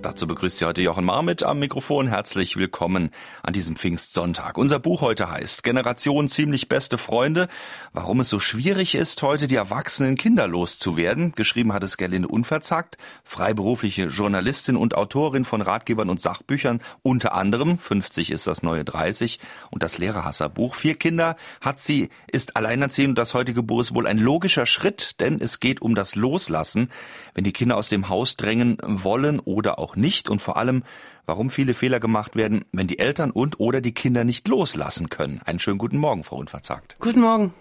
Dazu begrüßt Sie heute Jochen Marmit am Mikrofon. Herzlich willkommen an diesem Pfingstsonntag. Unser Buch heute heißt Generation ziemlich beste Freunde. Warum es so schwierig ist, heute die Erwachsenen kinderlos zu werden. Geschrieben hat es Gerlinde Unverzagt, freiberufliche Journalistin und Autorin von Ratgebern und Sachbüchern, unter anderem 50 ist das neue 30 und das Lehrerhasserbuch. Vier Kinder hat sie, ist alleinerziehend das heutige Buch ist wohl ein logischer Schritt, denn es geht um das Loslassen, wenn die Kinder aus dem Haus drängen wollen oder auch auch nicht und vor allem, warum viele Fehler gemacht werden, wenn die Eltern und oder die Kinder nicht loslassen können. Einen schönen guten Morgen, Frau Unverzagt. Guten Morgen.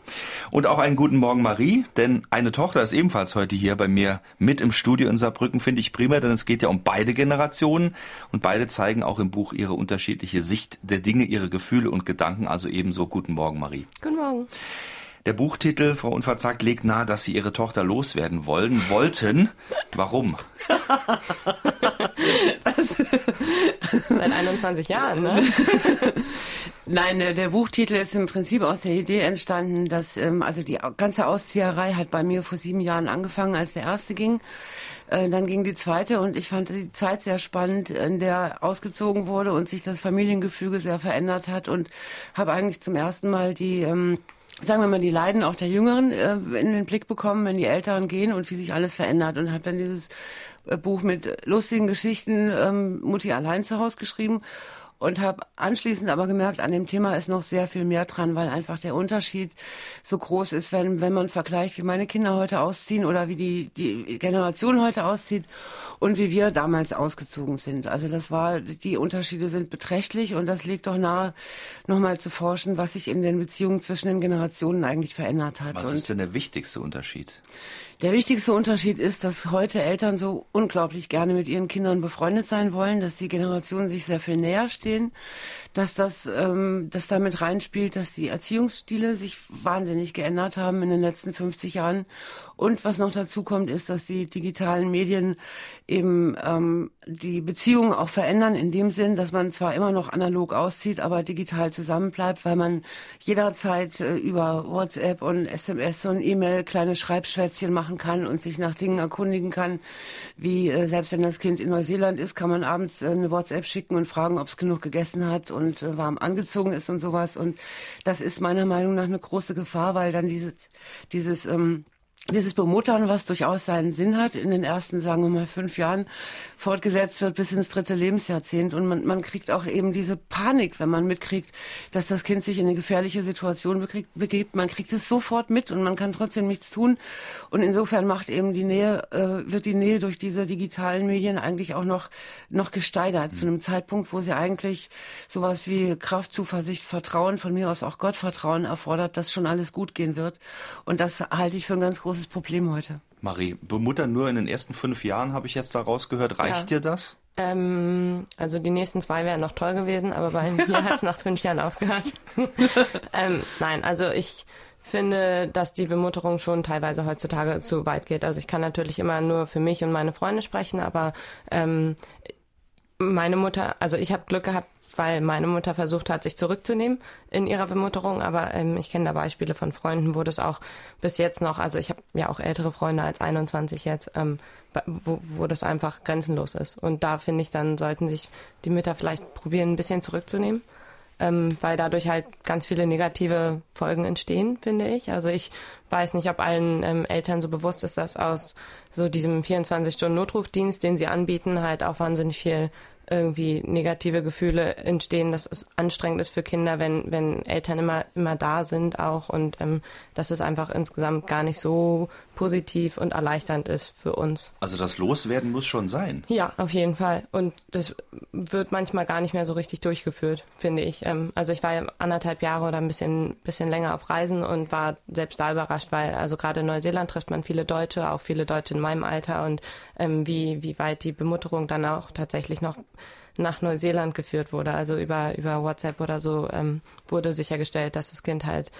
Und auch einen guten Morgen, Marie, denn eine Tochter ist ebenfalls heute hier bei mir mit im Studio in Saarbrücken, finde ich prima, denn es geht ja um beide Generationen und beide zeigen auch im Buch ihre unterschiedliche Sicht der Dinge, ihre Gefühle und Gedanken. Also ebenso guten Morgen, Marie. Guten Morgen. Der Buchtitel, Frau Unverzagt, legt nahe, dass Sie Ihre Tochter loswerden wollen, wollten. Warum? Seit 21 Jahren, ne? Nein, der Buchtitel ist im Prinzip aus der Idee entstanden, dass ähm, also die ganze Auszieherei hat bei mir vor sieben Jahren angefangen, als der erste ging. Äh, dann ging die zweite und ich fand die Zeit sehr spannend, in der ausgezogen wurde und sich das Familiengefüge sehr verändert hat und habe eigentlich zum ersten Mal die ähm, sagen wir mal, die Leiden auch der Jüngeren äh, in den Blick bekommen, wenn die Älteren gehen und wie sich alles verändert. Und habe dann dieses äh, Buch mit lustigen Geschichten ähm, Mutti allein zu Hause geschrieben und habe anschließend aber gemerkt, an dem Thema ist noch sehr viel mehr dran, weil einfach der Unterschied so groß ist, wenn, wenn man vergleicht, wie meine Kinder heute ausziehen oder wie die, die Generation heute auszieht und wie wir damals ausgezogen sind. Also das war, die Unterschiede sind beträchtlich und das liegt doch nahe, nochmal zu forschen, was sich in den Beziehungen zwischen den Generationen eigentlich verändert hat. Was und ist denn der wichtigste Unterschied? Der wichtigste Unterschied ist, dass heute Eltern so unglaublich gerne mit ihren Kindern befreundet sein wollen, dass die Generationen sich sehr viel näher stehen, dass das ähm, das damit reinspielt, dass die Erziehungsstile sich wahnsinnig geändert haben in den letzten 50 Jahren. Und was noch dazu kommt, ist, dass die digitalen Medien eben ähm, die Beziehungen auch verändern, in dem Sinn, dass man zwar immer noch analog auszieht, aber digital zusammenbleibt, weil man jederzeit äh, über WhatsApp und SMS und E-Mail kleine Schreibschwätzchen machen kann und sich nach Dingen erkundigen kann, wie äh, selbst wenn das Kind in Neuseeland ist, kann man abends äh, eine WhatsApp schicken und fragen, ob es genug gegessen hat und äh, warm angezogen ist und sowas. Und das ist meiner Meinung nach eine große Gefahr, weil dann dieses, dieses ähm, dieses Bemuttern, was durchaus seinen Sinn hat, in den ersten, sagen wir mal, fünf Jahren fortgesetzt wird bis ins dritte Lebensjahrzehnt. Und man, man kriegt auch eben diese Panik, wenn man mitkriegt, dass das Kind sich in eine gefährliche Situation bekriegt, begibt. Man kriegt es sofort mit und man kann trotzdem nichts tun. Und insofern macht eben die Nähe, äh, wird die Nähe durch diese digitalen Medien eigentlich auch noch, noch gesteigert. Mhm. Zu einem Zeitpunkt, wo sie eigentlich sowas wie Kraft, Zuversicht, Vertrauen, von mir aus auch Gottvertrauen erfordert, dass schon alles gut gehen wird. Und das halte ich für ein ganz großes großes Problem heute. Marie, bemuttern nur in den ersten fünf Jahren, habe ich jetzt da rausgehört. Reicht ja. dir das? Ähm, also die nächsten zwei wären noch toll gewesen, aber bei mir hat es nach fünf Jahren aufgehört. ähm, nein, also ich finde, dass die Bemutterung schon teilweise heutzutage zu weit geht. Also ich kann natürlich immer nur für mich und meine Freunde sprechen, aber ähm, meine Mutter, also ich habe Glück gehabt, weil meine Mutter versucht hat, sich zurückzunehmen in ihrer Bemutterung. Aber ähm, ich kenne da Beispiele von Freunden, wo das auch bis jetzt noch, also ich habe ja auch ältere Freunde als 21 jetzt, ähm, wo, wo das einfach grenzenlos ist. Und da finde ich, dann sollten sich die Mütter vielleicht probieren, ein bisschen zurückzunehmen. Ähm, weil dadurch halt ganz viele negative Folgen entstehen, finde ich. Also ich weiß nicht, ob allen ähm, Eltern so bewusst ist, dass aus so diesem 24-Stunden-Notrufdienst, den sie anbieten, halt auch wahnsinnig viel irgendwie negative Gefühle entstehen, dass es anstrengend ist für Kinder, wenn, wenn Eltern immer, immer da sind auch und ähm, dass es einfach insgesamt gar nicht so positiv und erleichternd ist für uns. Also das Loswerden muss schon sein. Ja, auf jeden Fall. Und das wird manchmal gar nicht mehr so richtig durchgeführt, finde ich. Ähm, also ich war ja anderthalb Jahre oder ein bisschen, bisschen länger auf Reisen und war selbst da überrascht, weil also gerade in Neuseeland trifft man viele Deutsche, auch viele Deutsche in meinem Alter und ähm, wie, wie weit die Bemutterung dann auch tatsächlich noch nach Neuseeland geführt wurde. Also über, über WhatsApp oder so ähm, wurde sichergestellt, dass das Kind halt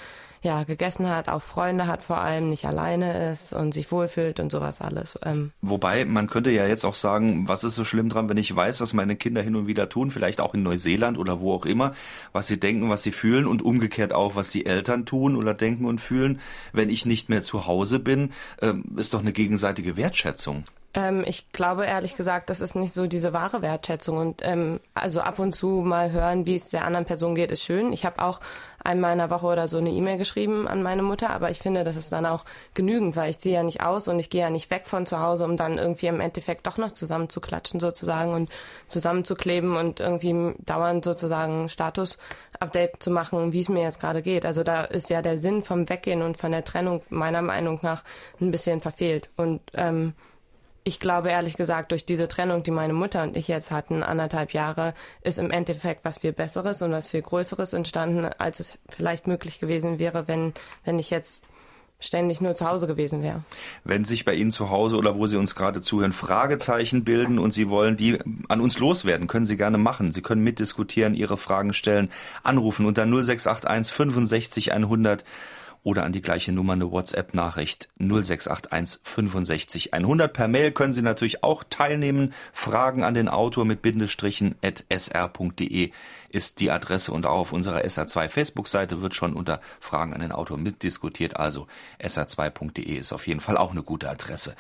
ja, gegessen hat, auch Freunde hat vor allem, nicht alleine ist und sich wohlfühlt und sowas alles. Ähm. Wobei, man könnte ja jetzt auch sagen, was ist so schlimm dran, wenn ich weiß, was meine Kinder hin und wieder tun, vielleicht auch in Neuseeland oder wo auch immer, was sie denken, was sie fühlen und umgekehrt auch, was die Eltern tun oder denken und fühlen, wenn ich nicht mehr zu Hause bin, ähm, ist doch eine gegenseitige Wertschätzung. Ähm, ich glaube ehrlich gesagt, das ist nicht so diese wahre Wertschätzung. Und ähm, also ab und zu mal hören, wie es der anderen Person geht, ist schön. Ich habe auch einmal in der Woche oder so eine E-Mail geschrieben an meine Mutter, aber ich finde, das ist dann auch genügend, weil ich ziehe ja nicht aus und ich gehe ja nicht weg von zu Hause, um dann irgendwie im Endeffekt doch noch zusammenzuklatschen sozusagen und zusammenzukleben und irgendwie dauernd sozusagen Status-Update zu machen, wie es mir jetzt gerade geht. Also da ist ja der Sinn vom Weggehen und von der Trennung meiner Meinung nach ein bisschen verfehlt. Und ähm, ich glaube ehrlich gesagt, durch diese Trennung, die meine Mutter und ich jetzt hatten, anderthalb Jahre, ist im Endeffekt was viel Besseres und was viel Größeres entstanden, als es vielleicht möglich gewesen wäre, wenn, wenn ich jetzt ständig nur zu Hause gewesen wäre. Wenn sich bei Ihnen zu Hause oder wo Sie uns gerade zuhören, Fragezeichen bilden und Sie wollen die an uns loswerden, können Sie gerne machen. Sie können mitdiskutieren, Ihre Fragen stellen, anrufen unter 0681 65 100 oder an die gleiche Nummer eine WhatsApp-Nachricht 0681 65 100. Per Mail können Sie natürlich auch teilnehmen. Fragen an den Autor mit Bindestrichen at sr.de ist die Adresse und auch auf unserer SR2 Facebook-Seite wird schon unter Fragen an den Autor mitdiskutiert. Also sr2.de ist auf jeden Fall auch eine gute Adresse.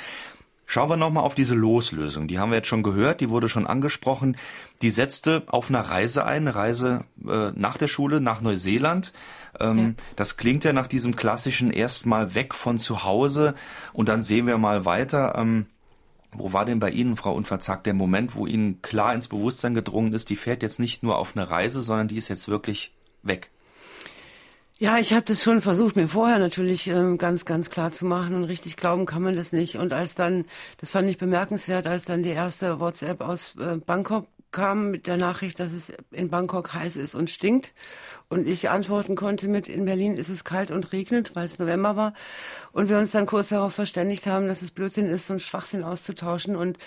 Schauen wir nochmal auf diese Loslösung. Die haben wir jetzt schon gehört, die wurde schon angesprochen. Die setzte auf einer Reise ein, eine Reise äh, nach der Schule nach Neuseeland. Ähm, ja. Das klingt ja nach diesem klassischen erstmal weg von zu Hause und dann sehen wir mal weiter. Ähm, wo war denn bei Ihnen, Frau Unverzagt, der Moment, wo Ihnen klar ins Bewusstsein gedrungen ist, die fährt jetzt nicht nur auf eine Reise, sondern die ist jetzt wirklich weg? Ja, ich habe das schon versucht, mir vorher natürlich ähm, ganz, ganz klar zu machen und richtig glauben kann man das nicht. Und als dann, das fand ich bemerkenswert, als dann die erste WhatsApp aus äh, Bangkok kam mit der Nachricht, dass es in Bangkok heiß ist und stinkt. Und ich antworten konnte mit, in Berlin ist es kalt und regnet, weil es November war. Und wir uns dann kurz darauf verständigt haben, dass es Blödsinn ist, so einen Schwachsinn auszutauschen. Und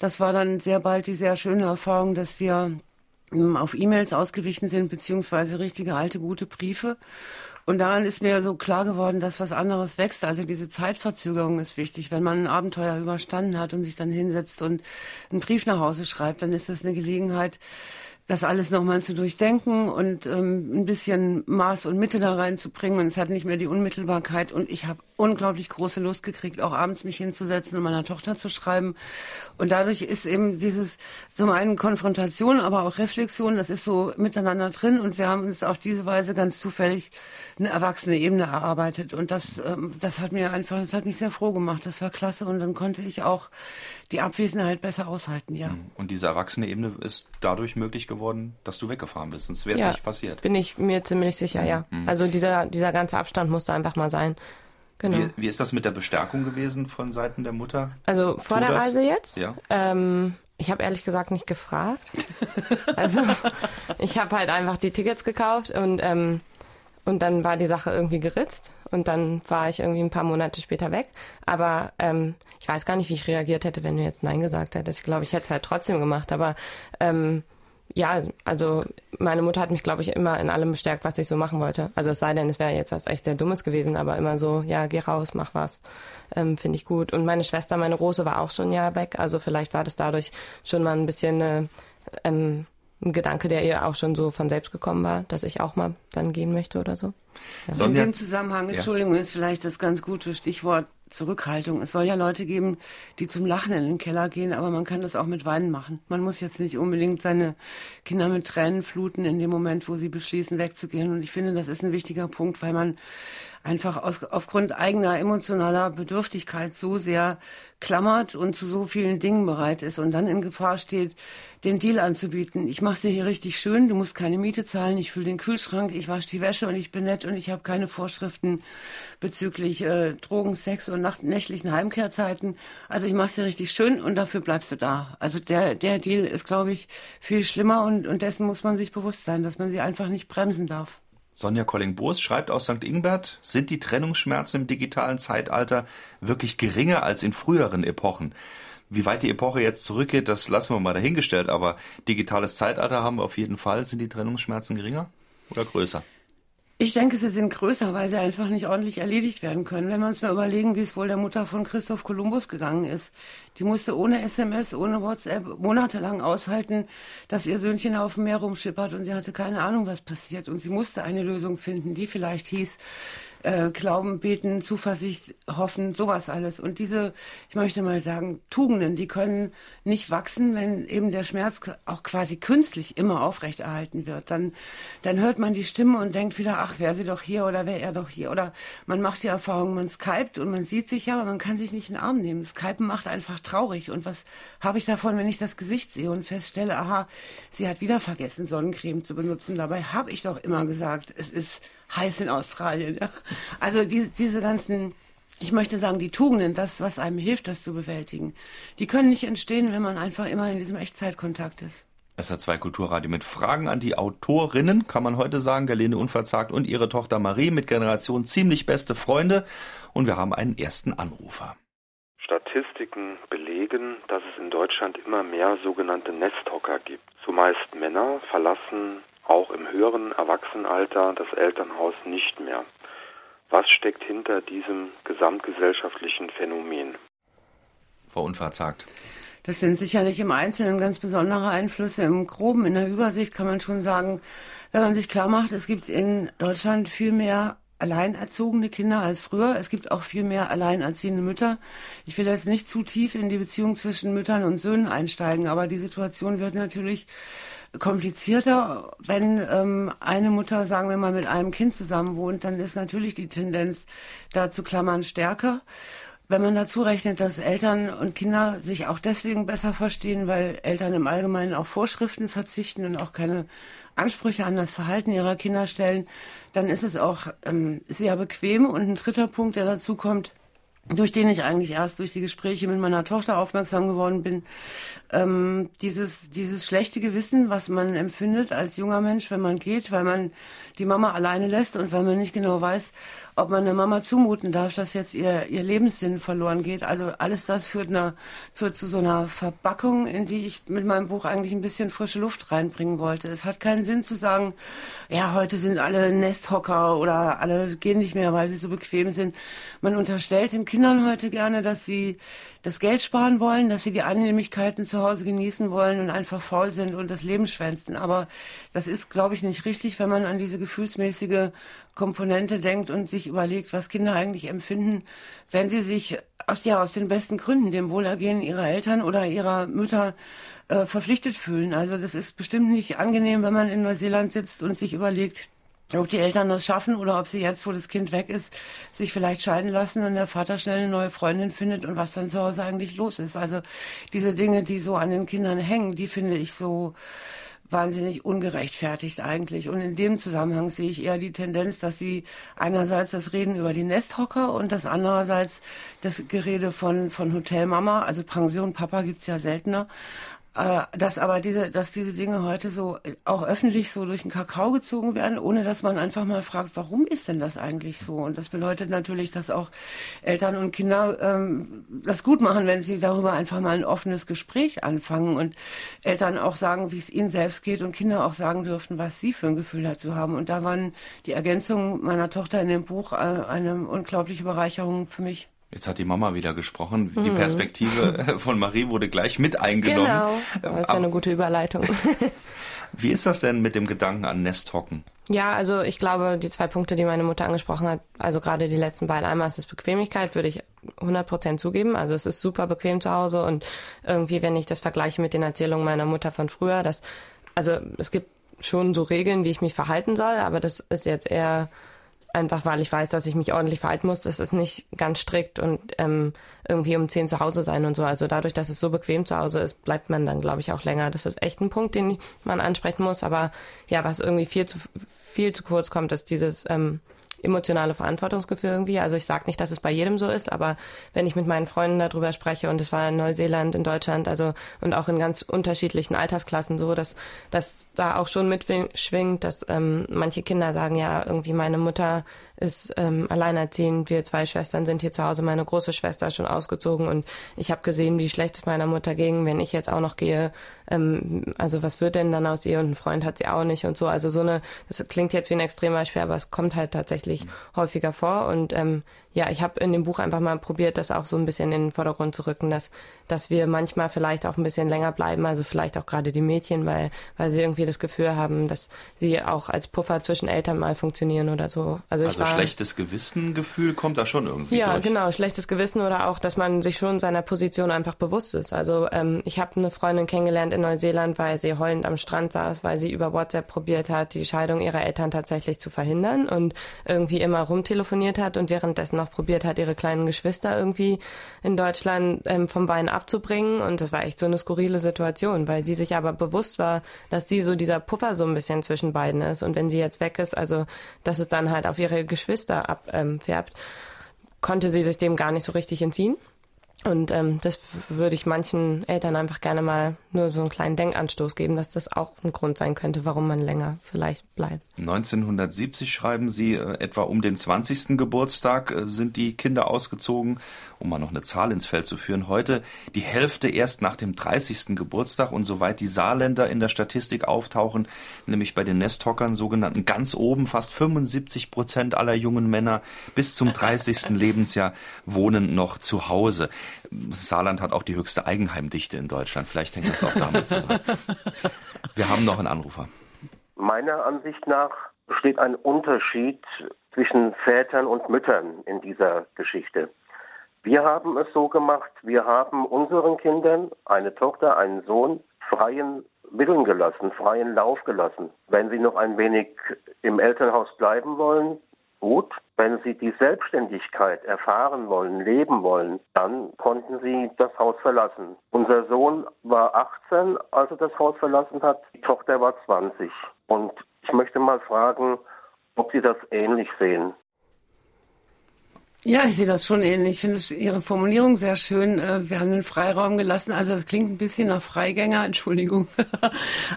das war dann sehr bald die sehr schöne Erfahrung, dass wir auf E-Mails ausgewichen sind, beziehungsweise richtige alte, gute Briefe. Und daran ist mir so klar geworden, dass was anderes wächst. Also diese Zeitverzögerung ist wichtig. Wenn man ein Abenteuer überstanden hat und sich dann hinsetzt und einen Brief nach Hause schreibt, dann ist das eine Gelegenheit, das alles nochmal zu durchdenken und ähm, ein bisschen Maß und Mitte da reinzubringen. Und es hat nicht mehr die Unmittelbarkeit. Und ich habe unglaublich große Lust gekriegt, auch abends mich hinzusetzen und meiner Tochter zu schreiben. Und dadurch ist eben dieses zum einen Konfrontation, aber auch Reflexion, das ist so miteinander drin. Und wir haben uns auf diese Weise ganz zufällig eine erwachsene Ebene erarbeitet. Und das, ähm, das hat mir einfach, das hat mich sehr froh gemacht. Das war klasse. Und dann konnte ich auch die Abwesenheit besser aushalten, ja. Und diese erwachsene Ebene ist dadurch möglich geworden, dass du weggefahren bist. Sonst wäre es ja, nicht passiert. Bin ich mir ziemlich sicher, ja. Mhm. Also dieser, dieser ganze Abstand musste einfach mal sein. Genau. Wie, wie, ist das mit der Bestärkung gewesen von Seiten der Mutter? Also vor der Reise jetzt? Ja. Ähm, ich habe ehrlich gesagt nicht gefragt. also ich habe halt einfach die Tickets gekauft und ähm, und dann war die Sache irgendwie geritzt und dann war ich irgendwie ein paar Monate später weg. Aber ähm, ich weiß gar nicht, wie ich reagiert hätte, wenn du jetzt Nein gesagt hättest. Ich glaube, ich hätte es halt trotzdem gemacht. Aber ähm, ja, also meine Mutter hat mich, glaube ich, immer in allem bestärkt, was ich so machen wollte. Also es sei denn, es wäre jetzt was echt sehr Dummes gewesen, aber immer so, ja, geh raus, mach was, ähm, finde ich gut. Und meine Schwester, meine Große, war auch schon ein Jahr weg. Also vielleicht war das dadurch schon mal ein bisschen eine ähm, ein Gedanke, der ihr auch schon so von selbst gekommen war, dass ich auch mal dann gehen möchte oder so. Ja. Sonja, in dem Zusammenhang, Entschuldigung, ja. ist vielleicht das ganz gute Stichwort Zurückhaltung. Es soll ja Leute geben, die zum Lachen in den Keller gehen, aber man kann das auch mit Weinen machen. Man muss jetzt nicht unbedingt seine Kinder mit Tränen fluten in dem Moment, wo sie beschließen, wegzugehen. Und ich finde, das ist ein wichtiger Punkt, weil man einfach aus, aufgrund eigener emotionaler Bedürftigkeit so sehr klammert und zu so vielen Dingen bereit ist und dann in Gefahr steht, den Deal anzubieten. Ich mache dir hier richtig schön, du musst keine Miete zahlen, ich fülle den Kühlschrank, ich wasche die Wäsche und ich bin nett und ich habe keine Vorschriften bezüglich äh, Drogen, Sex und nacht nächtlichen Heimkehrzeiten. Also ich mache dir richtig schön und dafür bleibst du da. Also der, der Deal ist, glaube ich, viel schlimmer und, und dessen muss man sich bewusst sein, dass man sie einfach nicht bremsen darf. Sonja Colling-Boos schreibt aus St. Ingbert, sind die Trennungsschmerzen im digitalen Zeitalter wirklich geringer als in früheren Epochen? Wie weit die Epoche jetzt zurückgeht, das lassen wir mal dahingestellt, aber digitales Zeitalter haben wir auf jeden Fall. Sind die Trennungsschmerzen geringer oder größer? Ich denke, sie sind größer, weil sie einfach nicht ordentlich erledigt werden können. Wenn wir uns mal überlegen, wie es wohl der Mutter von Christoph Kolumbus gegangen ist. Die musste ohne SMS, ohne WhatsApp monatelang aushalten, dass ihr Söhnchen auf dem Meer rumschippert und sie hatte keine Ahnung, was passiert. Und sie musste eine Lösung finden, die vielleicht hieß, äh, Glauben, Beten, Zuversicht, Hoffen, sowas alles. Und diese, ich möchte mal sagen, Tugenden, die können nicht wachsen, wenn eben der Schmerz auch quasi künstlich immer aufrechterhalten wird. Dann, dann hört man die Stimme und denkt wieder, ach, wäre sie doch hier oder wäre er doch hier. Oder man macht die Erfahrung, man skypt und man sieht sich ja, aber man kann sich nicht in den Arm nehmen. Skypen macht einfach traurig. Und was habe ich davon, wenn ich das Gesicht sehe und feststelle, aha, sie hat wieder vergessen, Sonnencreme zu benutzen. Dabei habe ich doch immer gesagt, es ist heiß in Australien. Ja. Also die, diese ganzen, ich möchte sagen, die Tugenden, das, was einem hilft, das zu bewältigen, die können nicht entstehen, wenn man einfach immer in diesem Echtzeitkontakt ist. SR2 Kulturradio mit Fragen an die Autorinnen, kann man heute sagen, Gerlene Unverzagt und ihre Tochter Marie mit Generation ziemlich beste Freunde. Und wir haben einen ersten Anrufer. Statistiken belegen, dass es in Deutschland immer mehr sogenannte Nesthocker gibt. Zumeist Männer verlassen auch im höheren Erwachsenenalter das Elternhaus nicht mehr. Was steckt hinter diesem gesamtgesellschaftlichen Phänomen? Frau Unverzagt. Das sind sicherlich im Einzelnen ganz besondere Einflüsse. Im Groben, in der Übersicht kann man schon sagen, wenn man sich klar macht, es gibt in Deutschland viel mehr alleinerzogene Kinder als früher. Es gibt auch viel mehr alleinerziehende Mütter. Ich will jetzt nicht zu tief in die Beziehung zwischen Müttern und Söhnen einsteigen, aber die Situation wird natürlich komplizierter. Wenn ähm, eine Mutter, sagen wir mal, mit einem Kind zusammen wohnt, dann ist natürlich die Tendenz, da zu klammern, stärker. Wenn man dazu rechnet, dass Eltern und Kinder sich auch deswegen besser verstehen, weil Eltern im Allgemeinen auf Vorschriften verzichten und auch keine Ansprüche an das Verhalten ihrer Kinder stellen, dann ist es auch ähm, sehr bequem. Und ein dritter Punkt, der dazu kommt, durch den ich eigentlich erst durch die Gespräche mit meiner Tochter aufmerksam geworden bin, ähm, dieses, dieses schlechte Gewissen, was man empfindet als junger Mensch, wenn man geht, weil man die Mama alleine lässt und weil man nicht genau weiß, ob man der Mama zumuten darf, dass jetzt ihr, ihr Lebenssinn verloren geht. Also alles das führt, einer, führt zu so einer Verbackung, in die ich mit meinem Buch eigentlich ein bisschen frische Luft reinbringen wollte. Es hat keinen Sinn zu sagen, ja, heute sind alle Nesthocker oder alle gehen nicht mehr, weil sie so bequem sind. Man unterstellt den Kindern heute gerne, dass sie das Geld sparen wollen, dass sie die Annehmlichkeiten zu Hause genießen wollen und einfach faul sind und das Leben schwänzen. Aber das ist, glaube ich, nicht richtig, wenn man an diese gefühlsmäßige Komponente denkt und sich überlegt, was Kinder eigentlich empfinden, wenn sie sich aus, ja, aus den besten Gründen dem Wohlergehen ihrer Eltern oder ihrer Mütter äh, verpflichtet fühlen. Also das ist bestimmt nicht angenehm, wenn man in Neuseeland sitzt und sich überlegt, ob die Eltern das schaffen oder ob sie jetzt, wo das Kind weg ist, sich vielleicht scheiden lassen und der Vater schnell eine neue Freundin findet und was dann zu Hause eigentlich los ist. Also diese Dinge, die so an den Kindern hängen, die finde ich so wahnsinnig ungerechtfertigt eigentlich. Und in dem Zusammenhang sehe ich eher die Tendenz, dass sie einerseits das Reden über die Nesthocker und das andererseits das Gerede von, von Hotelmama, also Pension Papa gibt's ja seltener, äh, dass aber diese, dass diese Dinge heute so auch öffentlich so durch den Kakao gezogen werden, ohne dass man einfach mal fragt, warum ist denn das eigentlich so? Und das bedeutet natürlich, dass auch Eltern und Kinder ähm, das gut machen, wenn sie darüber einfach mal ein offenes Gespräch anfangen und Eltern auch sagen, wie es ihnen selbst geht und Kinder auch sagen dürfen, was sie für ein Gefühl dazu haben. Und da waren die Ergänzungen meiner Tochter in dem Buch äh, eine unglaubliche Bereicherung für mich. Jetzt hat die Mama wieder gesprochen. Die mhm. Perspektive von Marie wurde gleich mit eingenommen. Genau, das ist ja eine gute Überleitung. Wie ist das denn mit dem Gedanken an Nesthocken? Ja, also ich glaube, die zwei Punkte, die meine Mutter angesprochen hat, also gerade die letzten beiden, einmal ist es Bequemlichkeit, würde ich 100% zugeben. Also es ist super bequem zu Hause und irgendwie, wenn ich das vergleiche mit den Erzählungen meiner Mutter von früher, dass, also es gibt schon so Regeln, wie ich mich verhalten soll, aber das ist jetzt eher einfach weil ich weiß, dass ich mich ordentlich verhalten muss. Das ist nicht ganz strikt und ähm, irgendwie um zehn zu Hause sein und so. Also dadurch, dass es so bequem zu Hause ist, bleibt man dann, glaube ich, auch länger. Das ist echt ein Punkt, den man ansprechen muss. Aber ja, was irgendwie viel zu viel zu kurz kommt, ist dieses ähm, emotionale Verantwortungsgefühl irgendwie. Also ich sage nicht, dass es bei jedem so ist, aber wenn ich mit meinen Freunden darüber spreche und es war in Neuseeland, in Deutschland, also und auch in ganz unterschiedlichen Altersklassen so, dass, dass da auch schon mitschwingt, dass ähm, manche Kinder sagen, ja, irgendwie meine Mutter ist ähm, alleinerziehend. Wir zwei Schwestern sind hier zu Hause. Meine große Schwester ist schon ausgezogen und ich habe gesehen, wie schlecht es meiner Mutter ging, wenn ich jetzt auch noch gehe. Ähm, also was wird denn dann aus ihr und ein Freund hat sie auch nicht und so. Also so eine, das klingt jetzt wie ein Extrembeispiel, aber es kommt halt tatsächlich häufiger vor und ähm, ja, ich habe in dem Buch einfach mal probiert, das auch so ein bisschen in den Vordergrund zu rücken, dass, dass wir manchmal vielleicht auch ein bisschen länger bleiben, also vielleicht auch gerade die Mädchen, weil, weil sie irgendwie das Gefühl haben, dass sie auch als Puffer zwischen Eltern mal funktionieren oder so. Also, also war, schlechtes Gewissengefühl kommt da schon irgendwie Ja, durch. genau, schlechtes Gewissen oder auch, dass man sich schon seiner Position einfach bewusst ist. Also ähm, ich habe eine Freundin kennengelernt in Neuseeland, weil sie heulend am Strand saß, weil sie über WhatsApp probiert hat, die Scheidung ihrer Eltern tatsächlich zu verhindern und irgendwie immer rumtelefoniert hat und währenddessen noch noch probiert hat, ihre kleinen Geschwister irgendwie in Deutschland ähm, vom Wein abzubringen. Und das war echt so eine skurrile Situation, weil sie sich aber bewusst war, dass sie so dieser Puffer so ein bisschen zwischen beiden ist. Und wenn sie jetzt weg ist, also dass es dann halt auf ihre Geschwister abfärbt, ähm, konnte sie sich dem gar nicht so richtig entziehen. Und ähm, das würde ich manchen Eltern einfach gerne mal nur so einen kleinen Denkanstoß geben, dass das auch ein Grund sein könnte, warum man länger vielleicht bleibt. 1970 schreiben Sie, äh, etwa um den 20. Geburtstag äh, sind die Kinder ausgezogen, um mal noch eine Zahl ins Feld zu führen. Heute die Hälfte erst nach dem 30. Geburtstag und soweit die Saarländer in der Statistik auftauchen, nämlich bei den Nesthockern sogenannten ganz oben, fast 75 Prozent aller jungen Männer bis zum 30. Lebensjahr wohnen noch zu Hause. Saarland hat auch die höchste Eigenheimdichte in Deutschland. Vielleicht hängt das auch damit zusammen. Wir haben noch einen Anrufer. Meiner Ansicht nach besteht ein Unterschied zwischen Vätern und Müttern in dieser Geschichte. Wir haben es so gemacht, wir haben unseren Kindern, eine Tochter, einen Sohn, freien Willen gelassen, freien Lauf gelassen. Wenn sie noch ein wenig im Elternhaus bleiben wollen, gut. Wenn Sie die Selbstständigkeit erfahren wollen, leben wollen, dann konnten Sie das Haus verlassen. Unser Sohn war 18, als er das Haus verlassen hat. Die Tochter war 20. Und ich möchte mal fragen, ob Sie das ähnlich sehen. Ja, ich sehe das schon ähnlich. Ich finde Ihre Formulierung sehr schön. Äh, wir haben den Freiraum gelassen. Also das klingt ein bisschen nach Freigänger, Entschuldigung.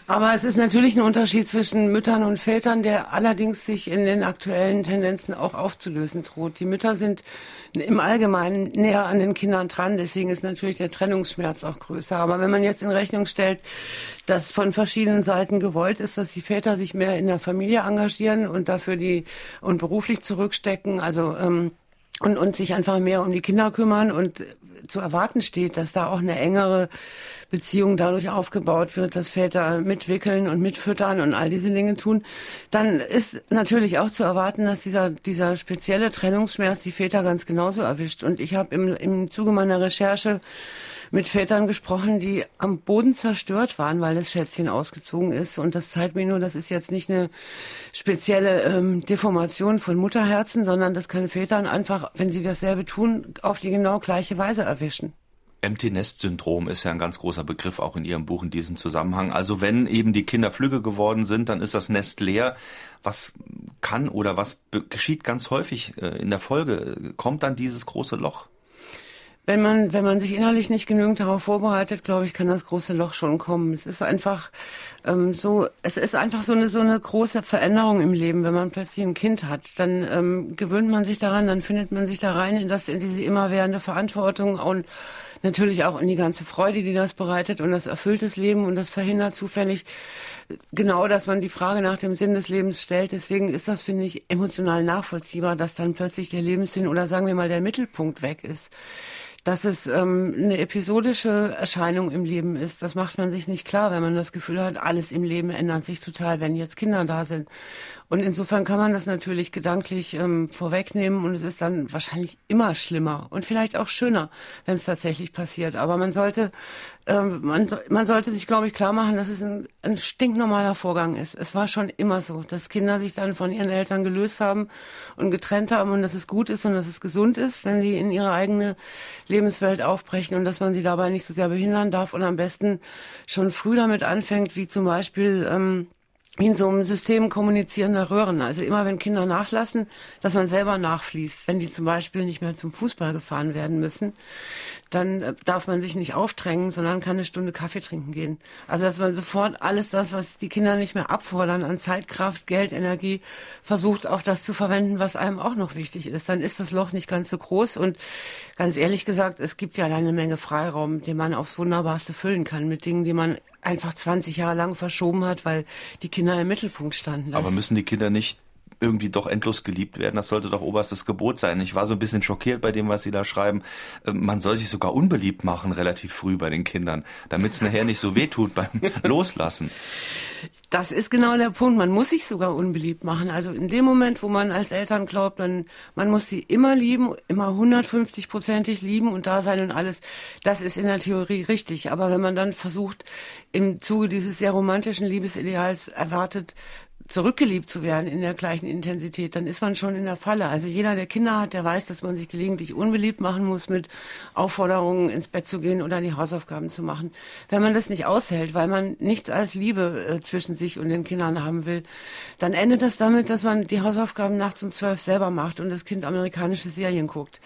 Aber es ist natürlich ein Unterschied zwischen Müttern und Vätern, der allerdings sich in den aktuellen Tendenzen auch aufzulösen droht. Die Mütter sind im Allgemeinen näher an den Kindern dran. Deswegen ist natürlich der Trennungsschmerz auch größer. Aber wenn man jetzt in Rechnung stellt, dass von verschiedenen Seiten gewollt ist, dass die Väter sich mehr in der Familie engagieren und dafür die und beruflich zurückstecken, also ähm, und, und sich einfach mehr um die Kinder kümmern und zu erwarten steht, dass da auch eine engere Beziehung dadurch aufgebaut wird, dass Väter mitwickeln und mitfüttern und all diese Dinge tun, dann ist natürlich auch zu erwarten, dass dieser, dieser spezielle Trennungsschmerz die Väter ganz genauso erwischt. Und ich habe im, im Zuge meiner Recherche mit Vätern gesprochen, die am Boden zerstört waren, weil das Schätzchen ausgezogen ist. Und das zeigt mir nur, das ist jetzt nicht eine spezielle ähm, Deformation von Mutterherzen, sondern das kann Vätern einfach, wenn sie dasselbe tun, auf die genau gleiche Weise erwischen. Empty Nest Syndrom ist ja ein ganz großer Begriff auch in Ihrem Buch in diesem Zusammenhang. Also wenn eben die Kinder flügge geworden sind, dann ist das Nest leer. Was kann oder was geschieht ganz häufig äh, in der Folge? Kommt dann dieses große Loch? wenn man, wenn man sich innerlich nicht genügend darauf vorbereitet, glaube ich, kann das große Loch schon kommen. Es ist einfach ähm, so, es ist einfach so eine so eine große Veränderung im Leben, wenn man plötzlich ein Kind hat. Dann ähm, gewöhnt man sich daran, dann findet man sich da rein in das, in diese immerwährende Verantwortung und natürlich auch in die ganze Freude, die das bereitet und das erfülltes Leben und das verhindert zufällig genau, dass man die Frage nach dem Sinn des Lebens stellt. Deswegen ist das, finde ich, emotional nachvollziehbar, dass dann plötzlich der Lebenssinn oder sagen wir mal der Mittelpunkt weg ist dass es ähm, eine episodische Erscheinung im Leben ist. Das macht man sich nicht klar, wenn man das Gefühl hat, alles im Leben ändert sich total, wenn jetzt Kinder da sind. Und insofern kann man das natürlich gedanklich ähm, vorwegnehmen und es ist dann wahrscheinlich immer schlimmer und vielleicht auch schöner, wenn es tatsächlich passiert. Aber man sollte, ähm, man, man sollte sich, glaube ich, klar machen, dass es ein, ein stinknormaler Vorgang ist. Es war schon immer so, dass Kinder sich dann von ihren Eltern gelöst haben und getrennt haben und dass es gut ist und dass es gesund ist, wenn sie in ihre eigene Lebenswelt aufbrechen und dass man sie dabei nicht so sehr behindern darf und am besten schon früh damit anfängt, wie zum Beispiel ähm, in so einem System kommunizierender Röhren. Also immer wenn Kinder nachlassen, dass man selber nachfließt. Wenn die zum Beispiel nicht mehr zum Fußball gefahren werden müssen, dann äh, darf man sich nicht aufdrängen, sondern kann eine Stunde Kaffee trinken gehen. Also dass man sofort alles das, was die Kinder nicht mehr abfordern an Zeit, Kraft, Geld, Energie, versucht auf das zu verwenden, was einem auch noch wichtig ist. Dann ist das Loch nicht ganz so groß und ganz ehrlich gesagt, es gibt ja eine Menge Freiraum, den man aufs Wunderbarste füllen kann mit Dingen, die man einfach 20 Jahre lang verschoben hat, weil die Kinder im Mittelpunkt standen. Aber müssen die Kinder nicht irgendwie doch endlos geliebt werden. Das sollte doch oberstes Gebot sein. Ich war so ein bisschen schockiert bei dem, was Sie da schreiben. Ähm, man soll sich sogar unbeliebt machen, relativ früh bei den Kindern, damit es nachher nicht so wehtut beim Loslassen. Das ist genau der Punkt. Man muss sich sogar unbeliebt machen. Also in dem Moment, wo man als Eltern glaubt, man, man muss sie immer lieben, immer 150-prozentig lieben und da sein und alles, das ist in der Theorie richtig. Aber wenn man dann versucht, im Zuge dieses sehr romantischen Liebesideals erwartet, zurückgeliebt zu werden in der gleichen Intensität, dann ist man schon in der Falle. Also jeder, der Kinder hat, der weiß, dass man sich gelegentlich unbeliebt machen muss mit Aufforderungen, ins Bett zu gehen oder die Hausaufgaben zu machen. Wenn man das nicht aushält, weil man nichts als Liebe äh, zwischen sich und den Kindern haben will, dann endet das damit, dass man die Hausaufgaben nachts um zwölf selber macht und das Kind amerikanische Serien guckt.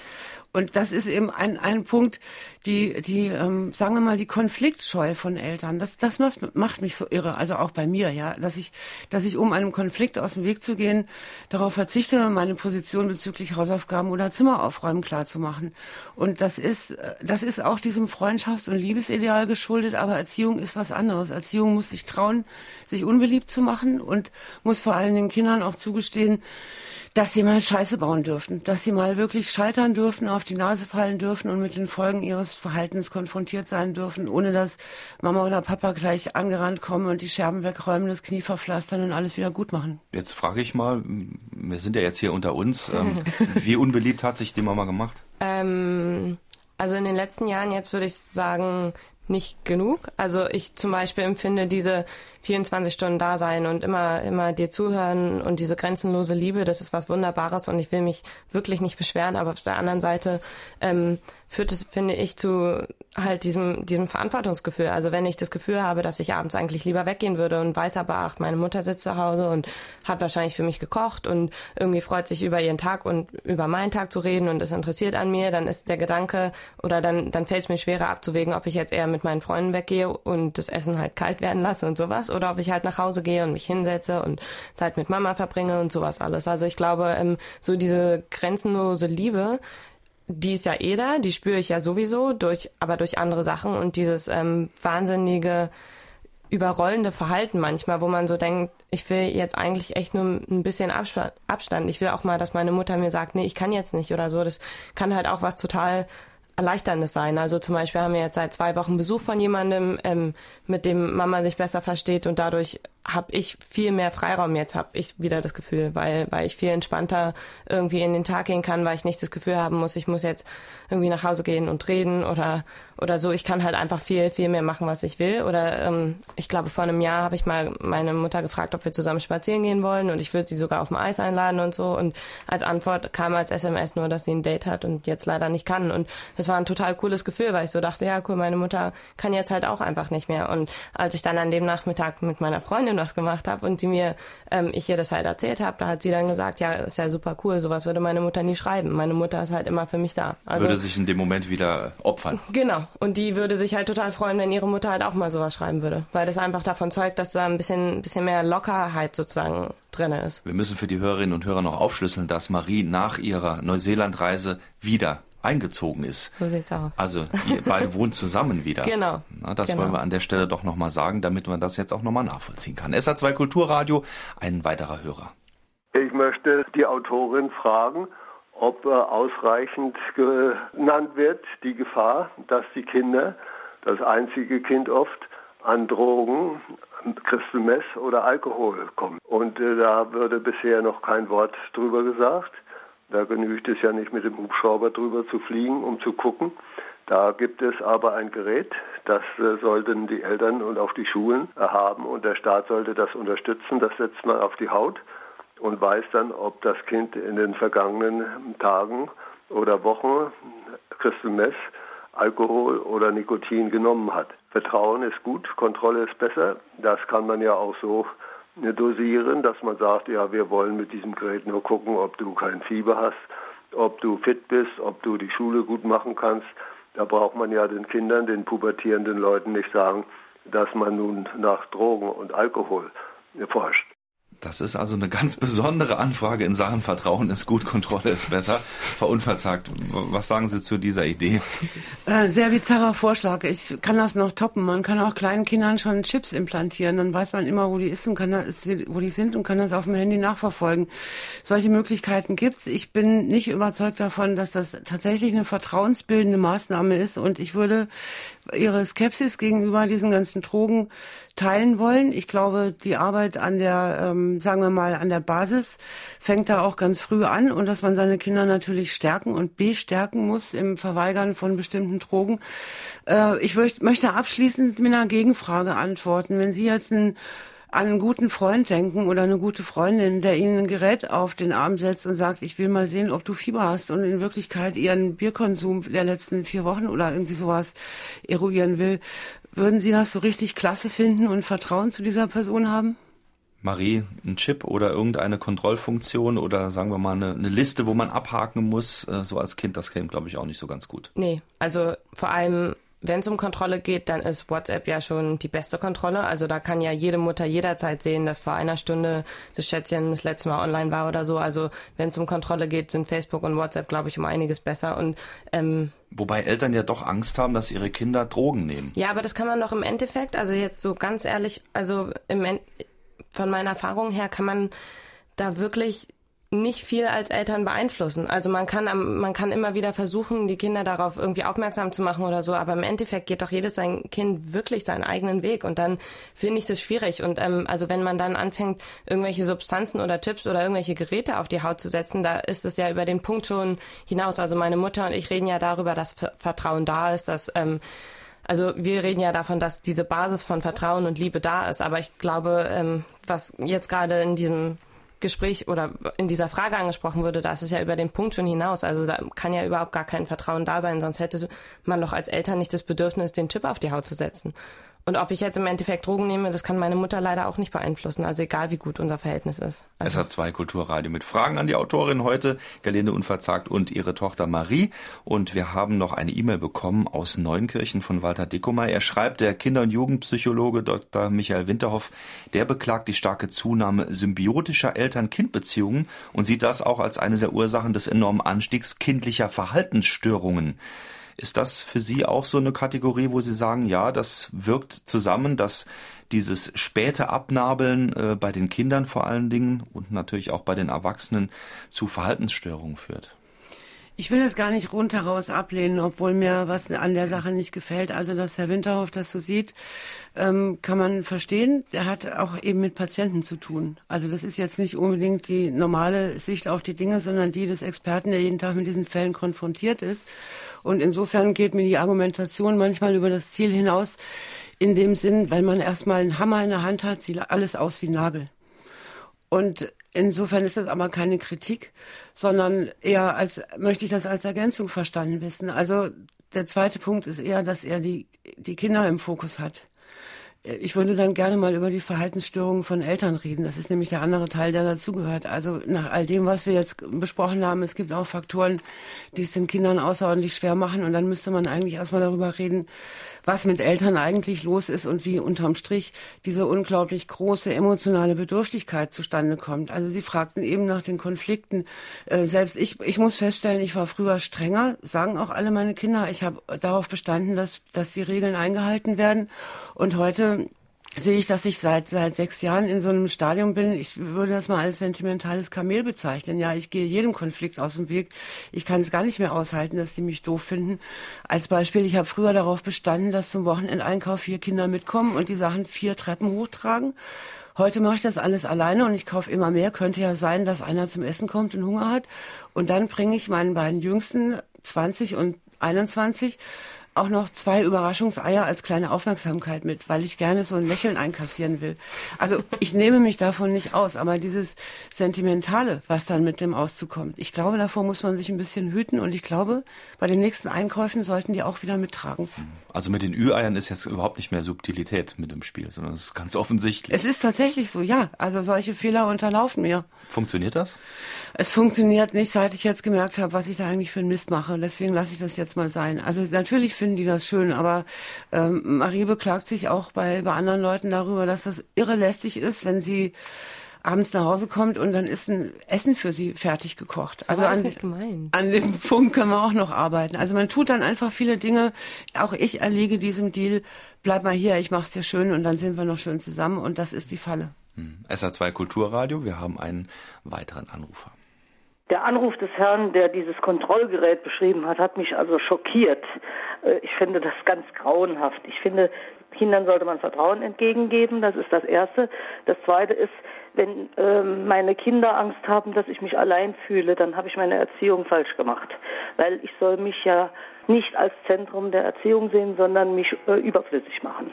Und das ist eben ein, ein Punkt, die, die ähm, sagen wir mal, die Konfliktscheu von Eltern. Das, das macht, macht mich so irre, also auch bei mir, ja, dass ich, dass ich, um einem Konflikt aus dem Weg zu gehen, darauf verzichte, meine Position bezüglich Hausaufgaben oder Zimmeraufräumen klarzumachen. Und das ist, das ist auch diesem Freundschafts- und Liebesideal geschuldet, aber Erziehung ist was anderes. Erziehung muss sich trauen, sich unbeliebt zu machen und muss vor allem den Kindern auch zugestehen, dass sie mal Scheiße bauen dürfen, dass sie mal wirklich scheitern dürfen, auf die Nase fallen dürfen und mit den Folgen ihres Verhaltens konfrontiert sein dürfen, ohne dass Mama oder Papa gleich angerannt kommen und die Scherben wegräumen, das Knie verpflastern und alles wieder gut machen. Jetzt frage ich mal, wir sind ja jetzt hier unter uns, ähm, wie unbeliebt hat sich die Mama gemacht? Ähm, also in den letzten Jahren jetzt würde ich sagen, nicht genug. Also ich zum Beispiel empfinde diese 24 Stunden da sein und immer, immer dir zuhören und diese grenzenlose Liebe, das ist was Wunderbares und ich will mich wirklich nicht beschweren, aber auf der anderen Seite ähm, führt es, finde ich, zu halt diesem, diesem Verantwortungsgefühl. Also wenn ich das Gefühl habe, dass ich abends eigentlich lieber weggehen würde und weiß aber, ach, meine Mutter sitzt zu Hause und hat wahrscheinlich für mich gekocht und irgendwie freut sich über ihren Tag und über meinen Tag zu reden und ist interessiert an mir, dann ist der Gedanke oder dann, dann fällt es mir schwerer abzuwägen, ob ich jetzt eher mit meinen Freunden weggehe und das Essen halt kalt werden lasse und sowas oder ob ich halt nach Hause gehe und mich hinsetze und Zeit mit Mama verbringe und sowas alles. Also ich glaube, ähm, so diese grenzenlose Liebe, die ist ja eh da, die spüre ich ja sowieso, durch, aber durch andere Sachen und dieses ähm, wahnsinnige überrollende Verhalten manchmal, wo man so denkt, ich will jetzt eigentlich echt nur ein bisschen Abstand. Ich will auch mal, dass meine Mutter mir sagt, nee, ich kann jetzt nicht oder so. Das kann halt auch was total Erleichterndes sein. Also zum Beispiel haben wir jetzt seit zwei Wochen Besuch von jemandem, ähm, mit dem Mama sich besser versteht und dadurch habe ich viel mehr Freiraum jetzt, habe ich wieder das Gefühl, weil, weil ich viel entspannter irgendwie in den Tag gehen kann, weil ich nicht das Gefühl haben muss, ich muss jetzt irgendwie nach Hause gehen und reden oder, oder so. Ich kann halt einfach viel, viel mehr machen, was ich will. Oder ähm, ich glaube, vor einem Jahr habe ich mal meine Mutter gefragt, ob wir zusammen spazieren gehen wollen und ich würde sie sogar auf dem Eis einladen und so. Und als Antwort kam als SMS nur, dass sie ein Date hat und jetzt leider nicht kann. Und das war ein total cooles Gefühl, weil ich so dachte, ja cool, meine Mutter kann jetzt halt auch einfach nicht mehr. Und als ich dann an dem Nachmittag mit meiner Freundin Freundin was gemacht habe und die mir, ähm, ich ihr das halt erzählt habe, da hat sie dann gesagt, ja, ist ja super cool, sowas würde meine Mutter nie schreiben. Meine Mutter ist halt immer für mich da. Also, würde sich in dem Moment wieder opfern. Genau. Und die würde sich halt total freuen, wenn ihre Mutter halt auch mal sowas schreiben würde. Weil das einfach davon zeugt, dass da ein bisschen, bisschen mehr Lockerheit sozusagen drin ist. Wir müssen für die Hörerinnen und Hörer noch aufschlüsseln, dass Marie nach ihrer Neuseelandreise wieder eingezogen ist. So sieht's aus. Also ihr beide wohnt zusammen wieder. Genau. Na, das genau. wollen wir an der Stelle doch nochmal sagen, damit man das jetzt auch nochmal nachvollziehen kann. SA2 Kulturradio, ein weiterer Hörer. Ich möchte die Autorin fragen, ob äh, ausreichend genannt wird die Gefahr, dass die Kinder, das einzige Kind oft, an Drogen, Crystal Meth oder Alkohol kommen. Und äh, da würde bisher noch kein Wort drüber gesagt. Da genügt es ja nicht mit dem Hubschrauber drüber zu fliegen, um zu gucken. Da gibt es aber ein Gerät, das äh, sollten die Eltern und auch die Schulen haben und der Staat sollte das unterstützen. Das setzt man auf die Haut und weiß dann, ob das Kind in den vergangenen Tagen oder Wochen Crystal Alkohol oder Nikotin genommen hat. Vertrauen ist gut, Kontrolle ist besser. Das kann man ja auch so dosieren, dass man sagt, ja, wir wollen mit diesem Gerät nur gucken, ob du kein Fieber hast, ob du fit bist, ob du die Schule gut machen kannst. Da braucht man ja den Kindern, den pubertierenden Leuten nicht sagen, dass man nun nach Drogen und Alkohol forscht. Das ist also eine ganz besondere Anfrage in Sachen Vertrauen ist gut, Kontrolle ist besser. Frau Unverzagt, was sagen Sie zu dieser Idee? Äh, sehr bizarrer Vorschlag. Ich kann das noch toppen. Man kann auch kleinen Kindern schon Chips implantieren. Dann weiß man immer, wo die ist und kann das, wo die sind und kann das auf dem Handy nachverfolgen. Solche Möglichkeiten gibt's. Ich bin nicht überzeugt davon, dass das tatsächlich eine vertrauensbildende Maßnahme ist. Und ich würde Ihre Skepsis gegenüber diesen ganzen Drogen teilen wollen. Ich glaube, die Arbeit an der, ähm, sagen wir mal, an der Basis fängt da auch ganz früh an und dass man seine Kinder natürlich stärken und bestärken muss im Verweigern von bestimmten Drogen. Äh, ich möchte abschließend mit einer Gegenfrage antworten. Wenn Sie jetzt ein an einen guten Freund denken oder eine gute Freundin, der ihnen ein Gerät auf den Arm setzt und sagt, ich will mal sehen, ob du Fieber hast und in Wirklichkeit ihren Bierkonsum der letzten vier Wochen oder irgendwie sowas eruieren will. Würden Sie das so richtig klasse finden und Vertrauen zu dieser Person haben? Marie, ein Chip oder irgendeine Kontrollfunktion oder sagen wir mal eine, eine Liste, wo man abhaken muss, äh, so als Kind, das käme, glaube ich, auch nicht so ganz gut. Nee, also vor allem wenn es um Kontrolle geht, dann ist WhatsApp ja schon die beste Kontrolle. Also da kann ja jede Mutter jederzeit sehen, dass vor einer Stunde das Schätzchen das letzte Mal online war oder so. Also wenn es um Kontrolle geht, sind Facebook und WhatsApp, glaube ich, um einiges besser. Und ähm, Wobei Eltern ja doch Angst haben, dass ihre Kinder Drogen nehmen. Ja, aber das kann man doch im Endeffekt, also jetzt so ganz ehrlich, also im en von meiner Erfahrung her kann man da wirklich nicht viel als Eltern beeinflussen. Also man kann man kann immer wieder versuchen, die Kinder darauf irgendwie aufmerksam zu machen oder so, aber im Endeffekt geht doch jedes sein Kind wirklich seinen eigenen Weg und dann finde ich das schwierig. Und ähm, also wenn man dann anfängt, irgendwelche Substanzen oder Chips oder irgendwelche Geräte auf die Haut zu setzen, da ist es ja über den Punkt schon hinaus. Also meine Mutter und ich reden ja darüber, dass Vertrauen da ist, dass ähm, also wir reden ja davon, dass diese Basis von Vertrauen und Liebe da ist, aber ich glaube, ähm, was jetzt gerade in diesem Gespräch oder in dieser Frage angesprochen wurde, da ist es ja über den Punkt schon hinaus. Also da kann ja überhaupt gar kein Vertrauen da sein, sonst hätte man doch als Eltern nicht das Bedürfnis, den Chip auf die Haut zu setzen. Und ob ich jetzt im Endeffekt Drogen nehme, das kann meine Mutter leider auch nicht beeinflussen. Also egal, wie gut unser Verhältnis ist. Also es hat zwei Kulturradio mit Fragen an die Autorin heute, Gerlinde Unverzagt und ihre Tochter Marie. Und wir haben noch eine E-Mail bekommen aus Neunkirchen von Walter Dickomer. Er schreibt, der Kinder- und Jugendpsychologe Dr. Michael Winterhoff, der beklagt die starke Zunahme symbiotischer Eltern-Kind-Beziehungen und sieht das auch als eine der Ursachen des enormen Anstiegs kindlicher Verhaltensstörungen. Ist das für Sie auch so eine Kategorie, wo Sie sagen, ja, das wirkt zusammen, dass dieses späte Abnabeln äh, bei den Kindern vor allen Dingen und natürlich auch bei den Erwachsenen zu Verhaltensstörungen führt? Ich will das gar nicht rundheraus ablehnen, obwohl mir was an der Sache nicht gefällt. Also, dass Herr Winterhoff das so sieht, ähm, kann man verstehen. Der hat auch eben mit Patienten zu tun. Also, das ist jetzt nicht unbedingt die normale Sicht auf die Dinge, sondern die des Experten, der jeden Tag mit diesen Fällen konfrontiert ist. Und insofern geht mir die Argumentation manchmal über das Ziel hinaus, in dem Sinn, weil man erstmal einen Hammer in der Hand hat, sieht alles aus wie Nagel. Und insofern ist das aber keine Kritik, sondern eher als, möchte ich das als Ergänzung verstanden wissen. Also der zweite Punkt ist eher, dass er die, die Kinder im Fokus hat. Ich würde dann gerne mal über die Verhaltensstörungen von Eltern reden. Das ist nämlich der andere Teil, der dazugehört. Also nach all dem, was wir jetzt besprochen haben, es gibt auch Faktoren, die es den Kindern außerordentlich schwer machen. Und dann müsste man eigentlich erstmal darüber reden, was mit Eltern eigentlich los ist und wie unterm Strich diese unglaublich große emotionale Bedürftigkeit zustande kommt. Also Sie fragten eben nach den Konflikten. Äh, selbst ich, ich muss feststellen, ich war früher strenger, sagen auch alle meine Kinder. Ich habe darauf bestanden, dass, dass die Regeln eingehalten werden. Und heute sehe ich, dass ich seit seit sechs Jahren in so einem Stadium bin. Ich würde das mal als sentimentales Kamel bezeichnen. Ja, ich gehe jedem Konflikt aus dem Weg. Ich kann es gar nicht mehr aushalten, dass die mich doof finden. Als Beispiel, ich habe früher darauf bestanden, dass zum Wochenendeinkauf vier Kinder mitkommen und die Sachen vier Treppen hochtragen. Heute mache ich das alles alleine und ich kaufe immer mehr. Könnte ja sein, dass einer zum Essen kommt und Hunger hat. Und dann bringe ich meinen beiden Jüngsten, 20 und 21, auch noch zwei Überraschungseier als kleine Aufmerksamkeit mit, weil ich gerne so ein Lächeln einkassieren will. Also ich nehme mich davon nicht aus, aber dieses Sentimentale, was dann mit dem Auszug kommt, ich glaube, davor muss man sich ein bisschen hüten und ich glaube, bei den nächsten Einkäufen sollten die auch wieder mittragen. Also mit den Ü-Eiern ist jetzt überhaupt nicht mehr Subtilität mit im Spiel, sondern es ist ganz offensichtlich. Es ist tatsächlich so, ja. Also solche Fehler unterlaufen mir. Funktioniert das? Es funktioniert nicht, seit ich jetzt gemerkt habe, was ich da eigentlich für einen Mist mache. Deswegen lasse ich das jetzt mal sein. Also natürlich finden die das schön, aber ähm, Marie beklagt sich auch bei, bei anderen Leuten darüber, dass das irre lästig ist, wenn sie abends nach Hause kommt und dann ist ein Essen für sie fertig gekocht. So also an, nicht gemein. an dem Punkt können wir auch noch arbeiten. Also man tut dann einfach viele Dinge. Auch ich erliege diesem Deal. Bleib mal hier, ich mach's dir schön und dann sind wir noch schön zusammen und das ist die Falle. Hm. SA2 Kulturradio, wir haben einen weiteren Anrufer. Der Anruf des Herrn, der dieses Kontrollgerät beschrieben hat, hat mich also schockiert. Äh, Ich finde das ganz grauenhaft. Ich finde, Kindern sollte man Vertrauen entgegengeben. Das ist das Erste. Das Zweite ist, wenn ähm, meine Kinder Angst haben, dass ich mich allein fühle, dann habe ich meine Erziehung falsch gemacht. Weil ich soll mich ja nicht als Zentrum der Erziehung sehen, sondern mich äh, überflüssig machen.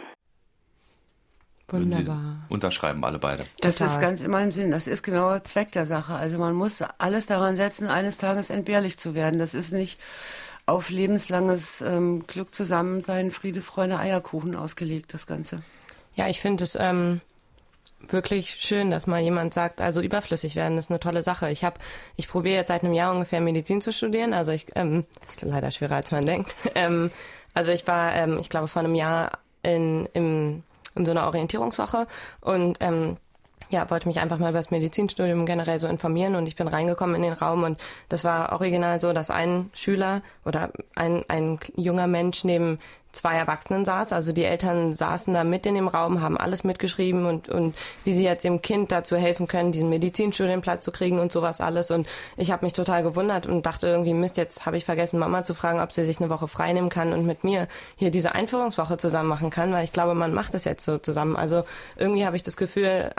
Wunderbar. unterschreiben, alle beide. Das Total. ist ganz in meinem Sinn. Das ist genau der Zweck der Sache. Also man muss alles daran setzen, eines Tages entbehrlich zu werden. Das ist nicht auf lebenslanges ähm, Glück zusammensein, Friede, Freude, Eierkuchen ausgelegt, das Ganze. Ja, ich finde es ähm, wirklich schön, dass mal jemand sagt, also überflüssig werden ist eine tolle Sache. Ich habe, ich probiere jetzt seit einem Jahr ungefähr Medizin zu studieren. Also ich, ähm, ist leider schwerer als man denkt. Ähm, also ich war, ähm, ich glaube, vor einem Jahr in, im, in so einer Orientierungswoche und ähm, ja, wollte mich einfach mal über das Medizinstudium generell so informieren und ich bin reingekommen in den Raum und das war original so, dass ein Schüler oder ein, ein junger Mensch neben zwei Erwachsenen saß. Also die Eltern saßen da mit in dem Raum, haben alles mitgeschrieben und, und wie sie jetzt dem Kind dazu helfen können, diesen Medizinstudienplatz zu kriegen und sowas alles. Und ich habe mich total gewundert und dachte irgendwie, Mist, jetzt habe ich vergessen, Mama zu fragen, ob sie sich eine Woche frei nehmen kann und mit mir hier diese Einführungswoche zusammen machen kann, weil ich glaube, man macht es jetzt so zusammen. Also irgendwie habe ich das Gefühl,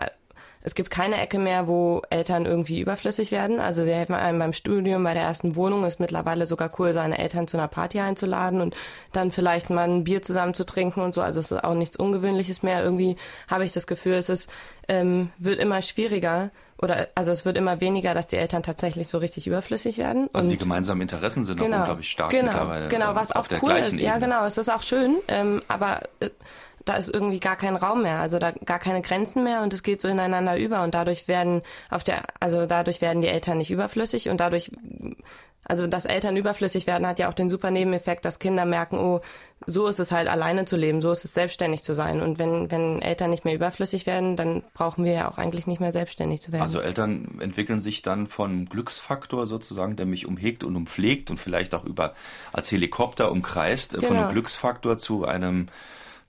es gibt keine Ecke mehr, wo Eltern irgendwie überflüssig werden. Also sie helfen einem beim Studium, bei der ersten Wohnung ist mittlerweile sogar cool, seine Eltern zu einer Party einzuladen und dann vielleicht mal ein Bier zusammen zu trinken und so. Also es ist auch nichts Ungewöhnliches mehr. Irgendwie habe ich das Gefühl, es ist, ähm, wird immer schwieriger oder also es wird immer weniger, dass die Eltern tatsächlich so richtig überflüssig werden. Also Und- die gemeinsamen Interessen sind auch genau, unglaublich stark genau, mittlerweile. Genau, ähm, was auch cool ist. Ja, Ebene. genau, es ist auch schön, ähm, aber äh, da ist irgendwie gar kein Raum mehr, also da gar keine Grenzen mehr und es geht so ineinander über und dadurch werden auf der, also dadurch werden die Eltern nicht überflüssig und dadurch, also dass Eltern überflüssig werden, hat ja auch den super Nebeneffekt, dass Kinder merken, oh, so ist es halt alleine zu leben, so ist es selbstständig zu sein und wenn, wenn Eltern nicht mehr überflüssig werden, dann brauchen wir ja auch eigentlich nicht mehr selbstständig zu werden. Also Eltern entwickeln sich dann von Glücksfaktor sozusagen, der mich umhegt und umpflegt und vielleicht auch über als Helikopter umkreist, äh, von Genau. einem Glücksfaktor zu einem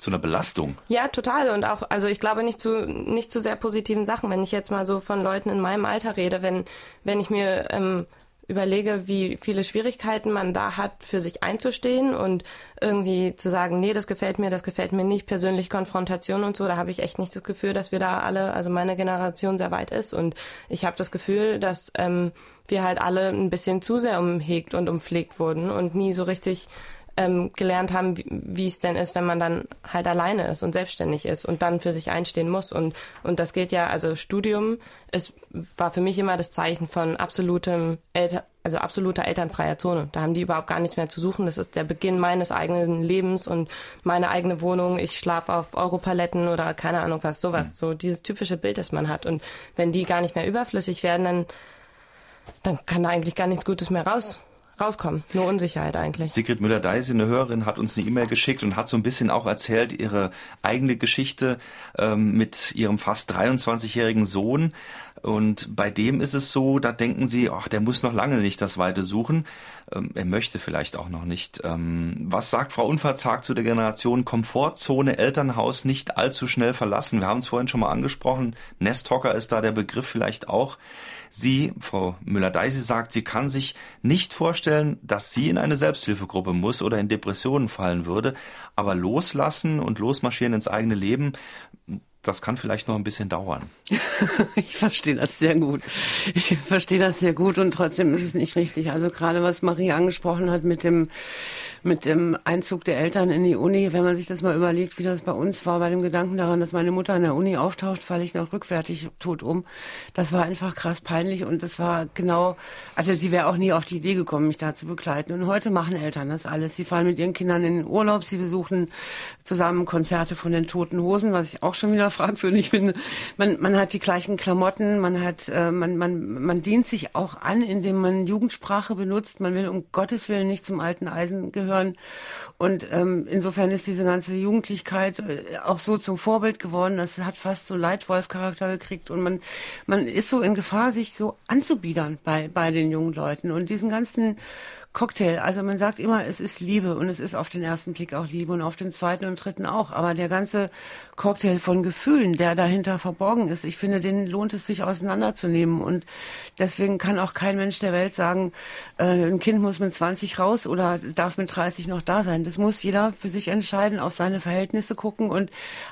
zu einer Belastung. Ja, total. Und auch, also ich glaube nicht zu nicht zu sehr positiven Sachen. Wenn ich jetzt mal so von Leuten in meinem Alter rede, wenn, wenn ich mir ähm, überlege, wie viele Schwierigkeiten man da hat, für sich einzustehen und irgendwie zu sagen, nee, das gefällt mir, das gefällt mir nicht, persönlich Konfrontation und so, da habe ich echt nicht das Gefühl, dass wir da alle, also meine Generation sehr weit ist. Und ich habe das Gefühl, dass ähm, wir halt alle ein bisschen zu sehr umhegt und umpflegt wurden und nie so richtig ähm, gelernt haben, wie, wie es denn ist, wenn man dann halt alleine ist und selbstständig ist und dann für sich einstehen muss. Und, und das geht ja, also Studium es war für mich immer das Zeichen von absolutem Elter, also absoluter elternfreier Zone. Da haben die überhaupt gar nichts mehr zu suchen. Das ist der Beginn meines eigenen Lebens und meine eigene Wohnung. Ich schlafe auf Europaletten oder keine Ahnung was, sowas. So dieses typische Bild, das man hat. Und wenn die gar nicht mehr überflüssig werden, dann, dann kann da eigentlich gar nichts Gutes mehr raus rauskommen. Nur Unsicherheit eigentlich. Sigrid Müller-Deise, eine Hörerin, hat uns eine E-Mail geschickt und hat so ein bisschen auch erzählt, ihre eigene Geschichte ähm, mit ihrem fast 23-jährigen Sohn. Und bei dem ist es so, da denken sie, ach, der muss noch lange nicht das Weite suchen. Ähm, er möchte vielleicht auch noch nicht. Ähm, was sagt Frau Unverzagt zu der Generation Komfortzone, Elternhaus nicht allzu schnell verlassen? Wir haben es vorhin schon mal angesprochen. Nesthocker ist da der Begriff vielleicht auch. Sie, Frau Müller-Deise, sagt, sie kann sich nicht vorstellen, dass sie in eine Selbsthilfegruppe muss oder in Depressionen fallen würde. Aber loslassen und losmarschieren ins eigene Leben, das kann vielleicht noch ein bisschen dauern. ich verstehe das sehr gut. Ich verstehe das sehr gut und trotzdem ist es nicht richtig. Also gerade was Marie angesprochen hat mit dem mit dem Einzug der Eltern in die Uni, wenn man sich das mal überlegt, wie das bei uns war, bei dem Gedanken daran, dass meine Mutter in der Uni auftaucht, falle ich noch rückwärtig tot um. Das war einfach krass peinlich und das war genau, also sie wäre auch nie auf die Idee gekommen, mich da zu begleiten. Und heute machen Eltern das alles. Sie fahren mit ihren Kindern in den Urlaub, sie besuchen zusammen Konzerte von den Toten Hosen, was ich auch schon wieder fragwürdig finde. Man, man hat die gleichen Klamotten, man hat, äh, man, man, man dient sich auch an, indem man Jugendsprache benutzt. Man will um Gottes Willen nicht zum alten Eisen gehören. Und ähm, insofern ist diese ganze Jugendlichkeit äh, auch so zum Vorbild geworden. Das hat fast so Leitwolf-Charakter gekriegt und man, man ist so in Gefahr, sich so anzubiedern bei, bei den jungen Leuten. Und diesen ganzen Cocktail. Also man sagt immer, es ist Liebe und es ist auf den ersten Blick auch Liebe und auf den zweiten und dritten auch. Aber der ganze Cocktail von Gefühlen, der dahinter verborgen ist, ich finde, den lohnt es sich auseinanderzunehmen. Und deswegen kann auch kein Mensch der Welt sagen, äh, ein Kind muss mit 20 raus oder darf mit 30 noch da sein. Das muss jeder für sich entscheiden, auf seine Verhältnisse gucken und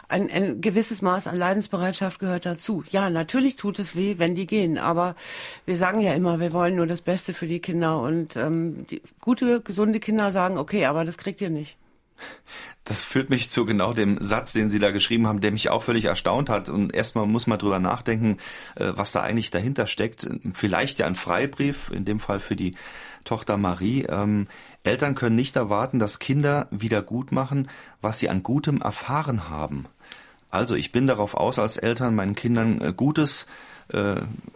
ein, ein gewisses Maß an Leidensbereitschaft gehört dazu. Ja, natürlich tut es weh, wenn die gehen. Aber wir sagen ja immer, wir wollen nur das Beste für die Kinder und ähm, die gute, gesunde Kinder sagen, okay, aber das kriegt ihr nicht. Das führt mich zu genau dem Satz, den Sie da geschrieben haben, der mich auch völlig erstaunt hat. Und erstmal muss man drüber nachdenken, äh, was da eigentlich dahinter steckt. Vielleicht ja ein Freibrief, in dem Fall für die Tochter Marie. Ähm, Eltern können nicht erwarten, dass Kinder wieder gut machen, was sie an Gutem erfahren haben. Also ich bin darauf aus, als Eltern meinen Kindern äh, Gutes äh,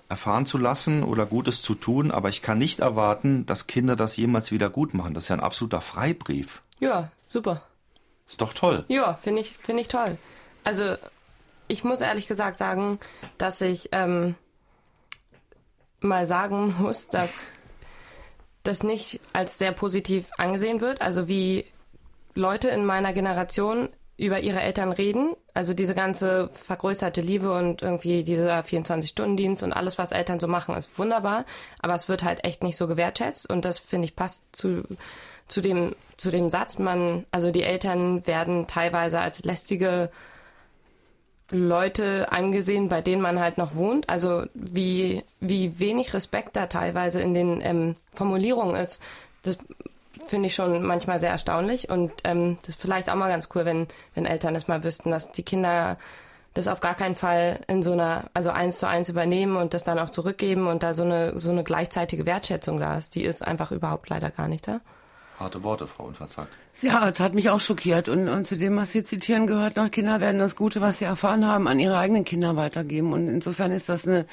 erfahren zu lassen oder Gutes zu tun, aber ich kann nicht erwarten, dass Kinder das jemals wieder gut machen. Das ist ja ein absoluter Freibrief. Ja, super. Ist doch toll. Ja, finde ich, finde ich toll. Also ich muss ehrlich gesagt sagen, dass ich ähm, mal sagen muss, dass das nicht als sehr positiv angesehen wird. Also wie Leute in meiner Generation über ihre Eltern reden. Also diese ganze vergrößerte Liebe und irgendwie dieser 24-Stunden-Dienst und alles, was Eltern so machen, ist wunderbar. Aber es wird halt echt nicht so gewertschätzt und das finde ich passt zu, zu dem, zu dem Satz, man, also die Eltern werden teilweise als lästige Leute angesehen, bei denen man halt noch wohnt. Also wie, wie wenig Respekt da teilweise in den ähm, Formulierungen ist. Das finde ich schon manchmal sehr erstaunlich und ähm, das ist vielleicht auch mal ganz cool, wenn, wenn Eltern das mal wüssten, dass die Kinder das auf gar keinen Fall in so einer, also eins zu eins übernehmen und das dann auch zurückgeben und da so eine, so eine gleichzeitige Wertschätzung da ist. Die ist einfach überhaupt leider gar nicht da. Harte Worte, Frau Unverzagt. Ja, das hat mich auch schockiert. Und, und zu dem, was Sie zitieren, gehört noch, Kinder werden das Gute, was sie erfahren haben, an ihre eigenen Kinder weitergeben. Und insofern ist das eine,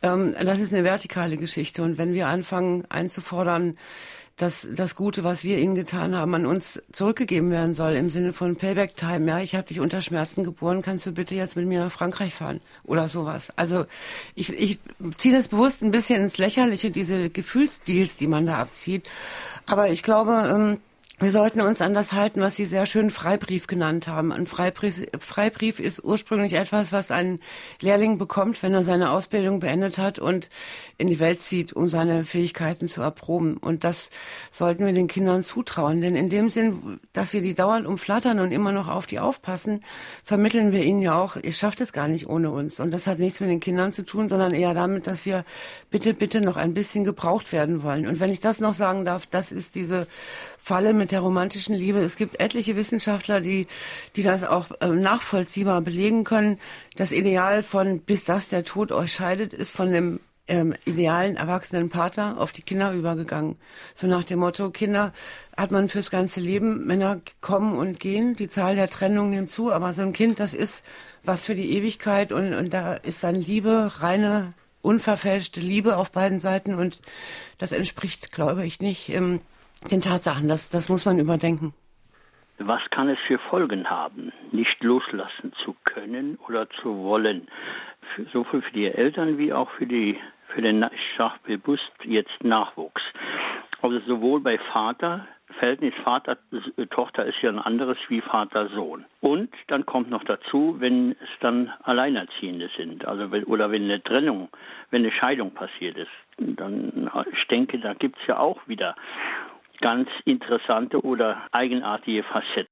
ähm, das ist eine vertikale Geschichte. Und wenn wir anfangen einzufordern, dass das Gute, was wir ihnen getan haben, an uns zurückgegeben werden soll im Sinne von Payback Time. Ja, ich habe dich unter Schmerzen geboren, kannst du bitte jetzt mit mir nach Frankreich fahren oder sowas. Also ich, ich ziehe das bewusst ein bisschen ins Lächerliche, diese Gefühlsdeals, die man da abzieht. Aber ich glaube, ähm, wir sollten uns an das halten, was Sie sehr schön Freibrief genannt haben. Ein Freibrief, Freibrief ist ursprünglich etwas, was ein Lehrling bekommt, wenn er seine Ausbildung beendet hat und in die Welt zieht, um seine Fähigkeiten zu erproben. Und das sollten wir den Kindern zutrauen. Denn in dem Sinn, dass wir die dauernd umflattern und immer noch auf die aufpassen, vermitteln wir ihnen ja auch, ihr schafft es gar nicht ohne uns. Und das hat nichts mit den Kindern zu tun, sondern eher damit, dass wir bitte, bitte noch ein bisschen gebraucht werden wollen. Und wenn ich das noch sagen darf, das ist diese Falle mit der romantischen Liebe. Es gibt etliche Wissenschaftler, die, die das auch äh, nachvollziehbar belegen können. Das Ideal von bis das der Tod euch scheidet, ist von dem ähm, idealen erwachsenen Pater auf die Kinder übergegangen. So nach dem Motto, Kinder hat man fürs ganze Leben, Männer kommen und gehen, die Zahl der Trennung nimmt zu, aber so ein Kind, das ist was für die Ewigkeit und, und da ist dann Liebe, reine, unverfälschte Liebe auf beiden Seiten und das entspricht, glaube ich, nicht ähm, den Tatsachen. Das, das muss man überdenken. Was kann es für Folgen haben, nicht loslassen zu können oder zu wollen? Für, sowohl für die Eltern wie auch für die für den ich sag bewusst jetzt Nachwuchs. Also sowohl bei Vater, Verhältnis Vater-Tochter ist ja ein anderes wie Vater-Sohn. Und dann kommt noch dazu, wenn es dann Alleinerziehende sind, also wenn, oder wenn eine Trennung, wenn eine Scheidung passiert ist, dann ich denke, da gibt es ja auch wieder ganz interessante oder eigenartige Facetten.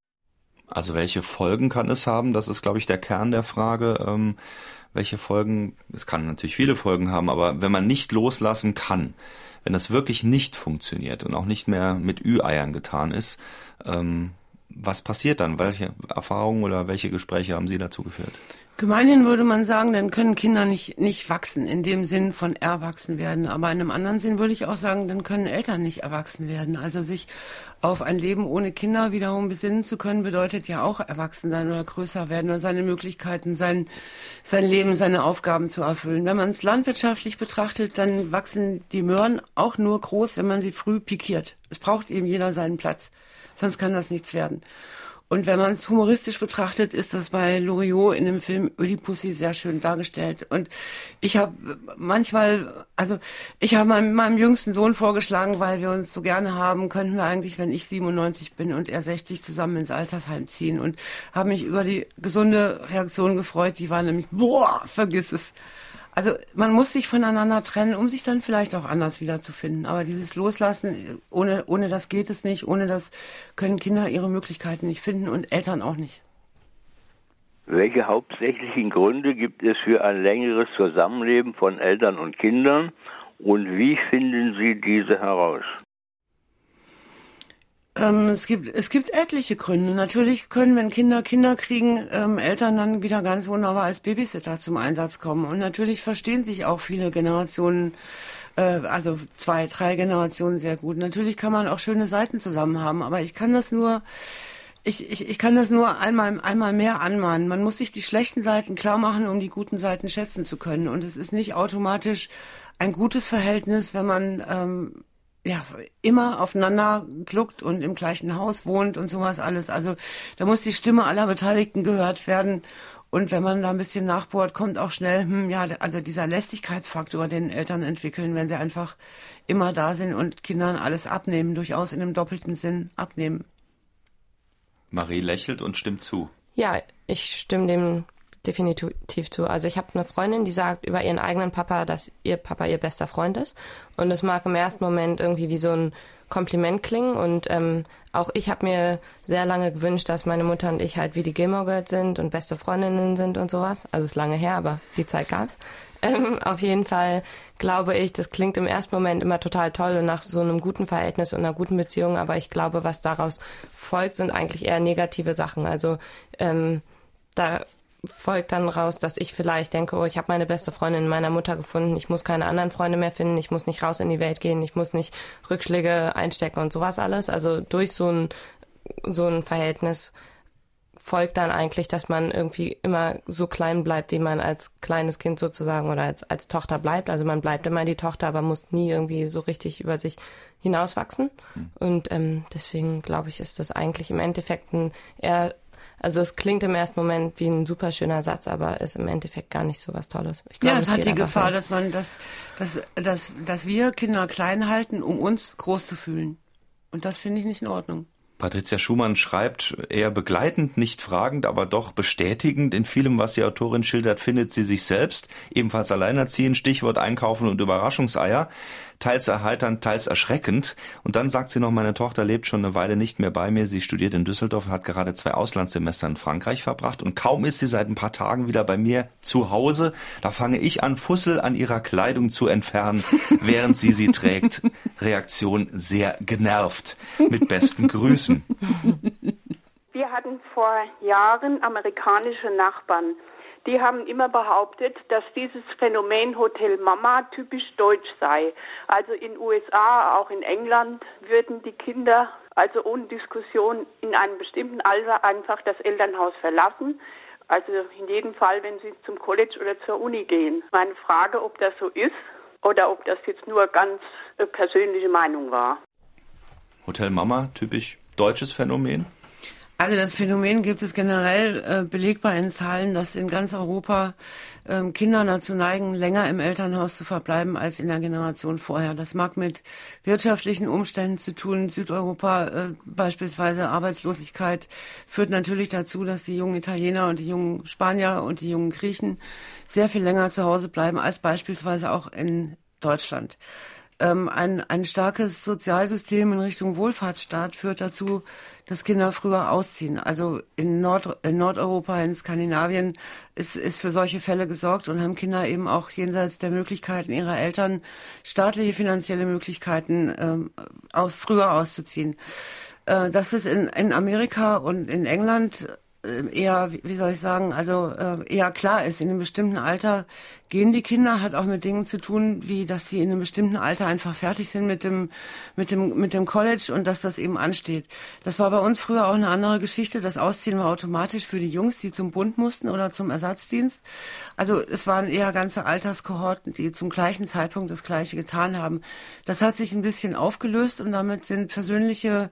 Also welche Folgen kann es haben? Das ist, glaube ich, der Kern der Frage. Ähm, welche Folgen, es kann natürlich viele Folgen haben, aber wenn man nicht loslassen kann, wenn das wirklich nicht funktioniert und auch nicht mehr mit Ü-Eiern getan ist, ähm, was passiert dann? Welche Erfahrungen oder welche Gespräche haben Sie dazu geführt? Gemeinhin würde man sagen, dann können Kinder nicht, nicht wachsen, in dem Sinn von erwachsen werden. Aber in einem anderen Sinn würde ich auch sagen, dann können Eltern nicht erwachsen werden. Also sich auf ein Leben ohne Kinder wiederum besinnen zu können, bedeutet ja auch erwachsen sein oder größer werden oder seine Möglichkeiten, sein, sein Leben, seine Aufgaben zu erfüllen. Wenn man es landwirtschaftlich betrachtet, dann wachsen die Möhren auch nur groß, wenn man sie früh pikiert. Es braucht eben jeder seinen Platz. Sonst kann das nichts werden. Und wenn man es humoristisch betrachtet, ist das bei Loriot in dem Film Ödipussy sehr schön dargestellt. Und ich habe manchmal, also ich habe meinem, meinem jüngsten Sohn vorgeschlagen, weil wir uns so gerne haben, könnten wir eigentlich, wenn ich 97 bin und er 60, zusammen ins Altersheim ziehen. Und habe mich über die gesunde Reaktion gefreut. Die war nämlich, boah, vergiss es. Also man muss sich voneinander trennen, um sich dann vielleicht auch anders wiederzufinden. Aber dieses Loslassen, ohne, ohne das geht es nicht. Ohne das können Kinder ihre Möglichkeiten nicht finden und Eltern auch nicht. Welche hauptsächlichen Gründe gibt es für ein längeres Zusammenleben von Eltern und Kindern und wie finden Sie diese heraus? Ähm, es gibt es gibt etliche Gründe. Natürlich können, wenn Kinder Kinder kriegen, ähm, Eltern dann wieder ganz wunderbar als Babysitter zum Einsatz kommen. Und natürlich verstehen sich auch viele Generationen, äh, also zwei, drei Generationen sehr gut. Natürlich kann man auch schöne Seiten zusammen haben, aber ich kann das nur ich, ich, ich kann das nur einmal, einmal mehr anmahnen. Man muss sich die schlechten Seiten klar machen, um die guten Seiten schätzen zu können. Und es ist nicht automatisch ein gutes Verhältnis, wenn man ähm, ja, immer aufeinander gluckt und im gleichen Haus wohnt und sowas alles. Also da muss die Stimme aller Beteiligten gehört werden. Und wenn man da ein bisschen nachbohrt, kommt auch schnell, hm, ja, also dieser Lästigkeitsfaktor, den Eltern entwickeln, wenn sie einfach immer da sind und Kindern alles abnehmen, durchaus in einem doppelten Sinn abnehmen. Marie lächelt und stimmt zu. Ja, ich stimme dem definitiv zu. Also ich habe eine Freundin, die sagt über ihren eigenen Papa, dass ihr Papa ihr bester Freund ist. Und es mag im ersten Moment irgendwie wie so ein Kompliment klingen. Und ähm, auch ich habe mir sehr lange gewünscht, dass meine Mutter und ich halt wie die Gilmore Girls sind und beste Freundinnen sind und sowas. Also es ist lange her, aber die Zeit gab's. Ähm, auf jeden Fall glaube ich, das klingt im ersten Moment immer total toll und nach so einem guten Verhältnis und einer guten Beziehung, aber ich glaube, was daraus folgt, sind eigentlich eher negative Sachen. Also ähm, da folgt dann raus, dass ich vielleicht denke, oh, ich habe meine beste Freundin in meiner Mutter gefunden, ich muss keine anderen Freunde mehr finden, ich muss nicht raus in die Welt gehen, ich muss nicht Rückschläge einstecken und sowas alles. Also durch so ein, so ein Verhältnis folgt dann eigentlich, dass man irgendwie immer so klein bleibt, wie man als kleines Kind sozusagen oder als, als Tochter bleibt. Also man bleibt immer die Tochter, aber muss nie irgendwie so richtig über sich hinauswachsen. Mhm. Und ähm, deswegen glaube ich, ist das eigentlich im Endeffekt ein eher also es klingt im ersten Moment wie ein super schöner Satz, aber ist im Endeffekt gar nicht so was Tolles. Ich glaub, ja, es hat die Gefahr, dass man das, dass, dass, dass wir Kinder klein halten, um uns groß zu fühlen. Und das finde ich nicht in Ordnung. Patricia Schumann schreibt eher begleitend, nicht fragend, aber doch bestätigend. In vielem, was die Autorin schildert, findet sie sich selbst. Ebenfalls alleinerziehend, Stichwort Einkaufen und Überraschungseier teils erheiternd, teils erschreckend. Und dann sagt sie noch, meine Tochter lebt schon eine Weile nicht mehr bei mir. Sie studiert in Düsseldorf und hat gerade zwei Auslandssemester in Frankreich verbracht. Und kaum ist sie seit ein paar Tagen wieder bei mir zu Hause, da fange ich an, Fussel an ihrer Kleidung zu entfernen, während sie sie trägt. Reaktion sehr genervt. Mit besten Grüßen. Wir hatten vor Jahren amerikanische Nachbarn die haben immer behauptet, dass dieses Phänomen Hotel Mama typisch deutsch sei. Also in USA, auch in England würden die Kinder also ohne Diskussion in einem bestimmten Alter einfach das Elternhaus verlassen. Also in jedem Fall, wenn sie zum College oder zur Uni gehen. Meine Frage, ob das so ist oder ob das jetzt nur ganz äh, persönliche Meinung war. Hotel Mama, typisch deutsches Phänomen? Also das Phänomen gibt es generell äh, belegbar in Zahlen, dass in ganz Europa ähm, Kinder dazu neigen, länger im Elternhaus zu verbleiben als in der Generation vorher. Das mag mit wirtschaftlichen Umständen zu tun. Südeuropa äh, beispielsweise Arbeitslosigkeit führt natürlich dazu, dass die jungen Italiener und die jungen Spanier und die jungen Griechen sehr viel länger zu Hause bleiben als beispielsweise auch in Deutschland. ähm, ein, ein starkes Sozialsystem in Richtung Wohlfahrtsstaat führt dazu, dass Kinder früher ausziehen. Also in, Nord, in Nordeuropa, in Skandinavien ist, ist für solche Fälle gesorgt und haben Kinder eben auch jenseits der Möglichkeiten ihrer Eltern staatliche finanzielle Möglichkeiten, ähm, auch früher auszuziehen. Äh, das ist in, in Amerika und in England eher, wie soll ich sagen, also äh, eher klar ist, in einem bestimmten Alter gehen die Kinder, hat auch mit Dingen zu tun, wie dass sie in einem bestimmten Alter einfach fertig sind mit dem, mit dem, mit dem College und dass das eben ansteht. Das war bei uns früher auch eine andere Geschichte. Das Ausziehen war automatisch für die Jungs, die zum Bund mussten oder zum Ersatzdienst. Also es waren eher ganze Alterskohorten, die zum gleichen Zeitpunkt das Gleiche getan haben. Das hat sich ein bisschen aufgelöst und damit sind persönliche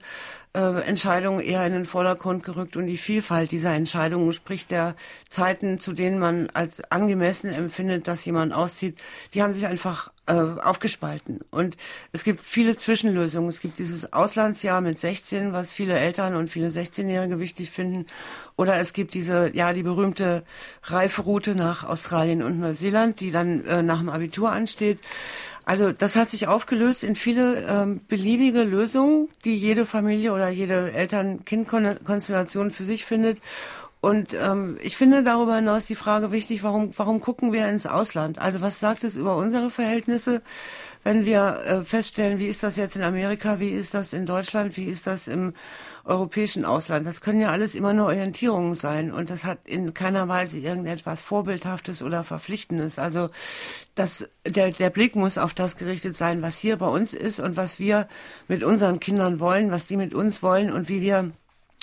äh, Entscheidungen eher in den Vordergrund gerückt und die Vielfalt dieser Entscheidungen, sprich der Zeiten, zu denen man als angemessen empfindet, dass jemand auszieht, die haben sich einfach äh, aufgespalten. Und es gibt viele Zwischenlösungen. Es gibt dieses Auslandsjahr mit 16, was viele Eltern und viele 16-Jährige wichtig finden. Oder es gibt diese, ja, die berühmte Reiferoute nach Australien und Neuseeland, die dann äh, nach dem Abitur ansteht. Also das hat sich aufgelöst in viele ähm, beliebige Lösungen, die jede Familie oder jede Eltern-Kind-Konstellation für sich findet. Und ähm, ich finde darüber hinaus die Frage wichtig, warum, warum gucken wir ins Ausland? Also was sagt es über unsere Verhältnisse, wenn wir äh, feststellen, wie ist das jetzt in Amerika, wie ist das in Deutschland, wie ist das im europäischen Ausland? Das können ja alles immer nur Orientierungen sein und das hat in keiner Weise irgendetwas Vorbildhaftes oder Verpflichtendes. Also das, der, der Blick muss auf das gerichtet sein, was hier bei uns ist und was wir mit unseren Kindern wollen, was die mit uns wollen und wie wir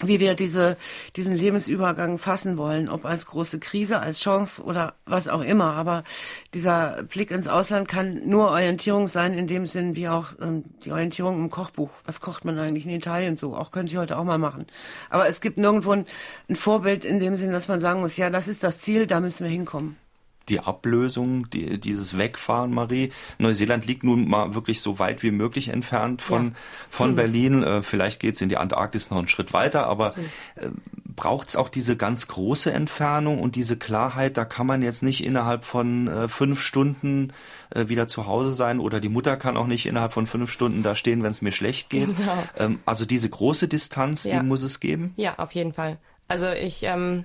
wie wir diese, diesen Lebensübergang fassen wollen, ob als große Krise, als Chance oder was auch immer. Aber dieser Blick ins Ausland kann nur Orientierung sein, in dem Sinn wie auch ähm, die Orientierung im Kochbuch. Was kocht man eigentlich in Italien so? Auch könnte ich heute auch mal machen. Aber es gibt nirgendwo ein, ein Vorbild in dem Sinn, dass man sagen muss, ja, das ist das Ziel, da müssen wir hinkommen die Ablösung, die, dieses Wegfahren, Marie. Neuseeland liegt nun mal wirklich so weit wie möglich entfernt von, ja. von hm. Berlin. Äh, vielleicht geht's in die Antarktis noch einen Schritt weiter, aber äh, braucht's auch diese ganz große Entfernung und diese Klarheit, da kann man jetzt nicht innerhalb von äh, fünf Stunden äh, wieder zu Hause sein oder die Mutter kann auch nicht innerhalb von fünf Stunden da stehen, wenn es mir schlecht geht. Genau. Ähm, also diese große Distanz, ja. die muss es geben? Ja, auf jeden Fall. Also ich ähm,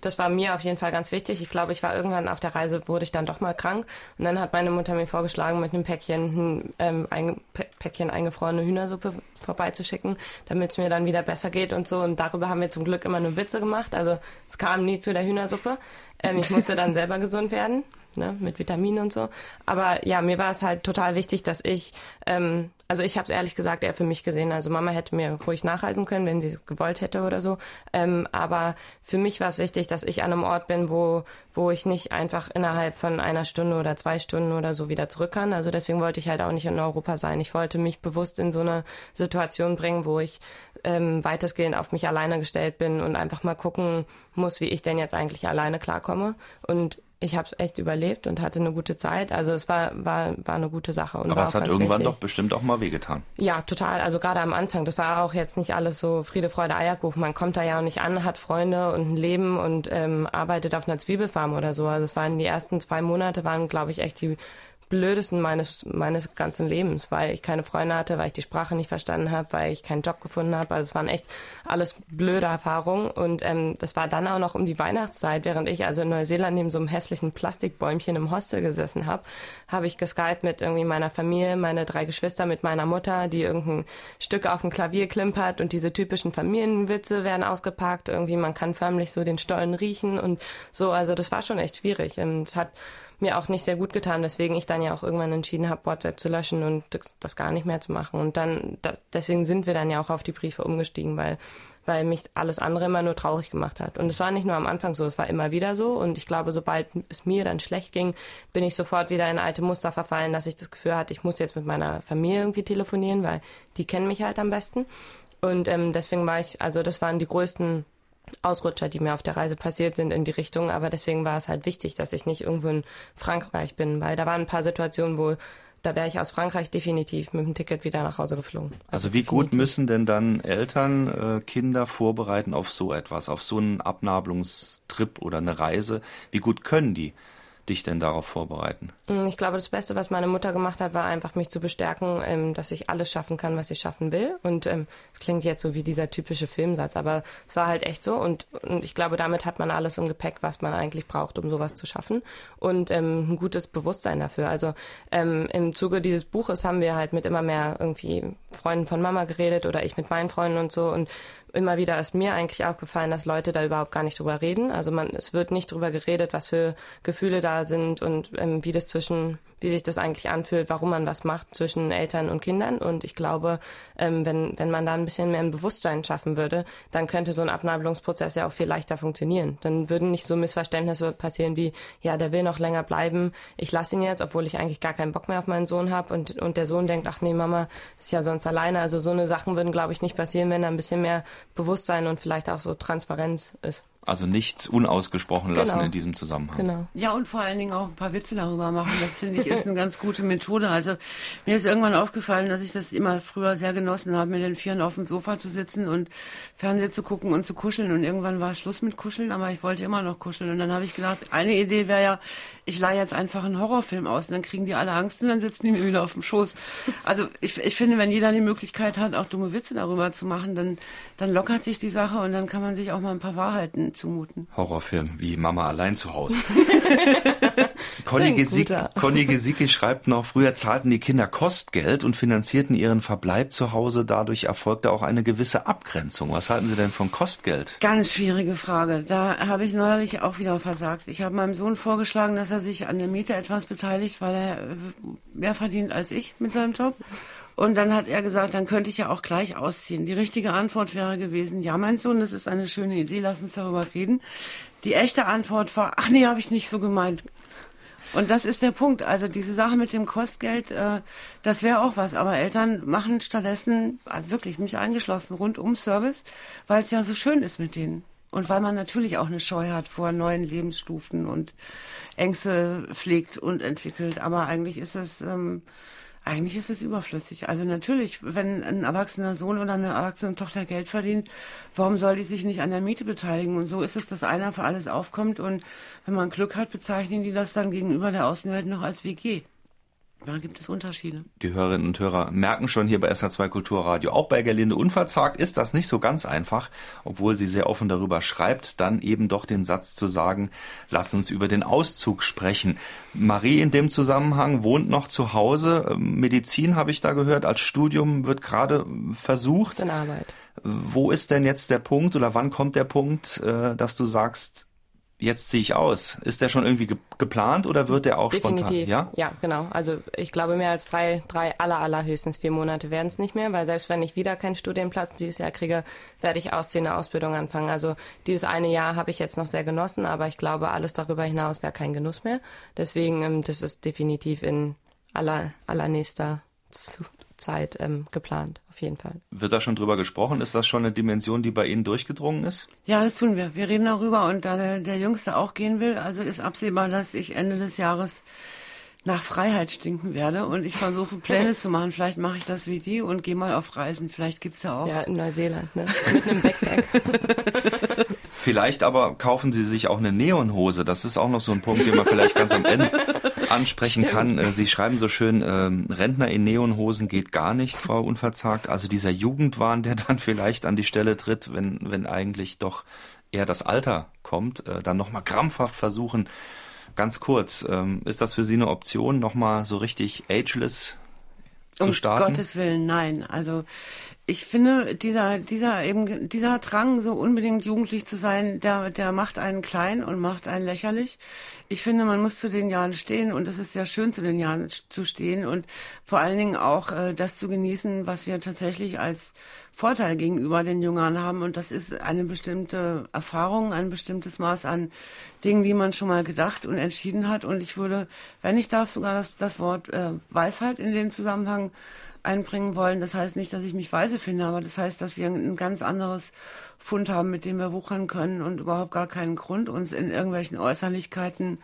das war mir auf jeden Fall ganz wichtig. Ich glaube, ich war irgendwann auf der Reise, wurde ich dann doch mal krank. Und dann hat meine Mutter mir vorgeschlagen, mit einem Päckchen, ähm, ein Päckchen eingefrorene Hühnersuppe vorbeizuschicken, damit es mir dann wieder besser geht und so. Und darüber haben wir zum Glück immer nur Witze gemacht. Also es kam nie zu der Hühnersuppe. Ähm, ich musste dann selber gesund werden ne, mit Vitaminen und so. Aber ja, mir war es halt total wichtig, dass ich, ähm, also ich habe es ehrlich gesagt eher für mich gesehen. Also Mama hätte mir ruhig nachreisen können, wenn sie es gewollt hätte oder so. Ähm, aber für mich war es wichtig, dass ich an einem Ort bin, wo, wo ich nicht einfach innerhalb von einer Stunde oder zwei Stunden oder so wieder zurück kann. Also deswegen wollte ich halt auch nicht in Europa sein. Ich wollte mich bewusst in so eine Situation bringen, wo ich ähm, weitestgehend auf mich alleine gestellt bin und einfach mal gucken muss, wie ich denn jetzt eigentlich alleine klarkomme. Und ich habe es echt überlebt und hatte eine gute Zeit. Also es war, war, war eine gute Sache. Und Aber es hat irgendwann wichtig. doch bestimmt auch mal wehgetan. Ja, total. Also gerade am Anfang. Das war auch jetzt nicht alles so Friede, Freude, Eierkuchen. Man kommt da ja auch nicht an, hat Freunde und ein Leben und ähm, arbeitet auf einer Zwiebelfarm oder so. Also es waren die ersten zwei Monate, waren, glaube ich, echt die blödesten meines, meines ganzen Lebens, weil ich keine Freunde hatte, weil ich die Sprache nicht verstanden habe, weil ich keinen Job gefunden habe. Also es waren echt alles blöde Erfahrungen. Und ähm, das war dann auch noch um die Weihnachtszeit, während ich also in Neuseeland neben so einem hässlichen Plastikbäumchen im Hostel gesessen habe, habe ich geskypt mit irgendwie meiner Familie, meine drei Geschwister, mit meiner Mutter, die irgendein Stück auf dem Klavier klimpert und diese typischen Familienwitze werden ausgepackt. Irgendwie, man kann förmlich so den Stollen riechen und so. Also das war schon echt schwierig. Und es hat mir auch nicht sehr gut getan, weswegen ich dann ja auch irgendwann entschieden habe, WhatsApp zu löschen und das, das gar nicht mehr zu machen. Und dann, das, deswegen sind wir dann ja auch auf die Briefe umgestiegen, weil weil mich alles andere immer nur traurig gemacht hat. Und es war nicht nur am Anfang so, es war immer wieder so. Und ich glaube, sobald es mir dann schlecht ging, bin ich sofort wieder in alte Muster verfallen, dass ich das Gefühl hatte, ich muss jetzt mit meiner Familie irgendwie telefonieren, weil die kennen mich halt am besten. Und ähm, deswegen war ich, also das waren die größten Ausrutscher, die mir auf der Reise passiert sind in die Richtung. Aber deswegen war es halt wichtig, dass ich nicht irgendwo in Frankreich bin, weil da waren ein paar Situationen, wo da wäre ich aus Frankreich definitiv mit dem Ticket wieder nach Hause geflogen. Also, also wie definitiv. gut müssen denn dann Eltern äh, Kinder vorbereiten auf so etwas, auf so einen Abnabelungstrip oder eine Reise? Wie gut können die? Dich denn darauf vorbereiten? Mm, ich glaube, das Beste, was meine Mutter gemacht hat, war einfach mich zu bestärken, ähm, dass ich alles schaffen kann, was ich schaffen will. Und ähm, es klingt jetzt so wie dieser typische Filmsatz, aber es war halt echt so. Und, ich glaube, damit hat man alles im Gepäck, was man eigentlich braucht, um sowas zu schaffen. Und ähm, ein gutes Bewusstsein dafür. Also im Zuge dieses Buches haben wir halt mit immer mehr irgendwie Freunden von Mama geredet oder ich mit meinen Freunden und so. Und immer wieder ist mir eigentlich aufgefallen, dass Leute da überhaupt gar nicht drüber reden. Also man, es wird nicht drüber geredet, was für Gefühle da sind und ähm, wie das zwischen wie sich das eigentlich anfühlt, warum man was macht zwischen Eltern und Kindern. Und ich glaube, ähm, wenn, wenn man da ein bisschen mehr ein Bewusstsein schaffen würde, dann könnte so ein Abnabelungsprozess ja auch viel leichter funktionieren. Dann würden nicht so Missverständnisse passieren wie, ja, der will noch länger bleiben, ich lasse ihn jetzt, obwohl ich eigentlich gar keinen Bock mehr auf meinen Sohn habe und, und der Sohn denkt, ach nee, Mama ist ja sonst alleine. Also so eine Sachen würden, glaube ich, nicht passieren, wenn da ein bisschen mehr Bewusstsein und vielleicht auch so Transparenz ist. Also nichts unausgesprochen lassen genau. in diesem Zusammenhang. Genau. Ja, und vor allen Dingen auch ein paar Witze darüber machen. Das finde ich ist eine ganz gute Methode. Also mir ist irgendwann aufgefallen, dass ich das immer früher sehr genossen habe, mit den Vieren auf dem Sofa zu sitzen und Fernsehen zu gucken und zu kuscheln. Und irgendwann war Schluss mit Kuscheln, aber ich wollte immer noch kuscheln. Und dann habe ich gedacht, eine Idee wäre ja, ich leihe jetzt einfach einen Horrorfilm aus und dann kriegen die alle Angst und dann sitzen die mir wieder auf dem Schoß. Also ich, ich finde, wenn jeder die Möglichkeit hat, auch dumme Witze darüber zu machen, dann, dann lockert sich die Sache und dann kann man sich auch mal ein paar Wahrheiten zumuten. Horrorfilm wie Mama allein zu Hause. Conny, Gesicki, Conny Gesicki schreibt noch, früher zahlten die Kinder Kostgeld und finanzierten ihren Verbleib zu Hause. Dadurch erfolgte auch eine gewisse Abgrenzung. Was halten Sie denn von Kostgeld? Ganz schwierige Frage. Da habe ich neulich auch wieder versagt. Ich habe meinem Sohn vorgeschlagen, dass er sich an der Miete etwas beteiligt, weil er mehr verdient als ich mit seinem Job. Und dann hat er gesagt, dann könnte ich ja auch gleich ausziehen. Die richtige Antwort wäre gewesen, ja, mein Sohn, das ist eine schöne Idee, lass uns darüber reden. Die echte Antwort war, ach nee, habe ich nicht so gemeint. Und das ist der Punkt. Also diese Sache mit dem Kostgeld, äh, das wäre auch was. Aber Eltern machen stattdessen, also wirklich mich eingeschlossen, rundum Service, weil es ja so schön ist mit denen. Und weil man natürlich auch eine Scheu hat vor neuen Lebensstufen und Ängste pflegt und entwickelt. Aber eigentlich ist es ähm, eigentlich ist es überflüssig. Also natürlich, wenn ein erwachsener Sohn oder eine erwachsene Tochter Geld verdient, warum soll die sich nicht an der Miete beteiligen? Und so ist es, dass einer für alles aufkommt und wenn man Glück hat, bezeichnen die das dann gegenüber der Außenwelt noch als WG. Da gibt es Unterschiede. Die Hörerinnen und Hörer merken schon hier bei SR2 Kulturradio, auch bei Gerlinde Unverzagt ist das nicht so ganz einfach, obwohl sie sehr offen darüber schreibt, dann eben doch den Satz zu sagen, lass uns über den Auszug sprechen. Marie in dem Zusammenhang wohnt noch zu Hause. Medizin habe ich da gehört, als Studium wird gerade versucht. Ist in Arbeit. Wo ist denn jetzt der Punkt oder wann kommt der Punkt, äh, dass du sagst, jetzt ziehe ich aus. Ist der schon irgendwie ge geplant oder wird der auch Definitiv. spontan? Ja, ja, genau. Also ich glaube, mehr als drei, drei aller, aller höchstens vier Monate werden es nicht mehr, weil selbst wenn ich wieder keinen Studienplatz dieses Jahr kriege, werde ich ausziehen, eine Ausbildung anfangen. Also dieses eine Jahr habe ich jetzt noch sehr genossen, aber ich glaube, alles darüber hinaus wäre kein Genuss mehr. Deswegen, ähm, das ist definitiv in aller, allernächster Zeit ähm, geplant auf jeden Fall. Wird da schon drüber gesprochen? Ist das schon eine Dimension, die bei Ihnen durchgedrungen ist? Ja, das tun wir. Wir reden darüber und da der, der Jüngste auch gehen will, also ist absehbar, dass ich Ende des Jahres nach Freiheit stinken werde und ich versuche Pläne zu machen. Vielleicht mache ich das wie die und gehe mal auf Reisen. Vielleicht gibt es ja auch. Ja, in Neuseeland, ne? Mit einem Backpack. Vielleicht aber kaufen Sie sich auch eine Neonhose. Das ist auch noch so ein Punkt, den man vielleicht ganz am Ende ansprechen Stimmt. kann. Äh, Sie schreiben so schön, äh, Rentner in Neonhosen geht gar nicht, Frau Unverzagt. Also dieser Jugendwahn, der dann vielleicht an die Stelle tritt, wenn, wenn eigentlich doch eher das Alter kommt, äh, dann nochmal krampfhaft versuchen. Ganz kurz, ähm, ist das für Sie eine Option, nochmal so richtig ageless zu starten? Um Gottes Willen, nein. Also ich finde, dieser, dieser eben, dieser Drang, so unbedingt jugendlich zu sein, der, der macht einen klein und macht einen lächerlich. Ich finde, man muss zu den Jahren stehen und es ist sehr schön, zu den Jahren zu stehen und vor allen Dingen auch äh, das zu genießen, was wir tatsächlich als Vorteil gegenüber den Jüngern haben. Und das ist eine bestimmte Erfahrung, ein bestimmtes Maß an Dingen, die man schon mal gedacht und entschieden hat. Und ich würde, wenn ich darf, sogar das, das Wort äh, Weisheit in den Zusammenhang einbringen wollen. Das heißt nicht, dass ich mich weise finde, aber das heißt, dass wir ein ganz anderes Fund haben, mit dem wir wuchern können und überhaupt gar keinen Grund, uns in irgendwelchen Äußerlichkeiten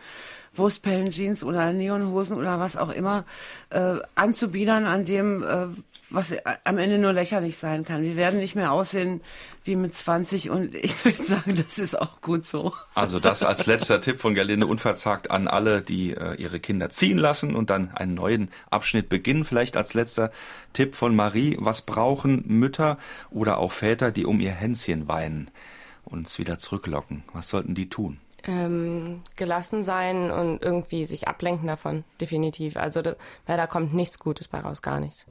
Wurstpellen-Jeans oder Neonhosen oder was auch immer äh, anzubiedern, an dem äh, was am Ende nur lächerlich sein kann. Wir werden nicht mehr aussehen wie mit 20 und ich würde sagen, das ist auch gut so. Also das als letzter Tipp von Gerlinde unverzagt an alle, die äh, ihre Kinder ziehen lassen und dann einen neuen Abschnitt beginnen. Vielleicht als letzter Tipp von Marie, was brauchen Mütter oder auch Väter, die um ihr Hänschen weinen und es wieder zurücklocken? Was sollten die tun? Ähm, gelassen sein und irgendwie sich ablenken davon, definitiv. Also, weil da kommt nichts Gutes bei raus, gar nichts.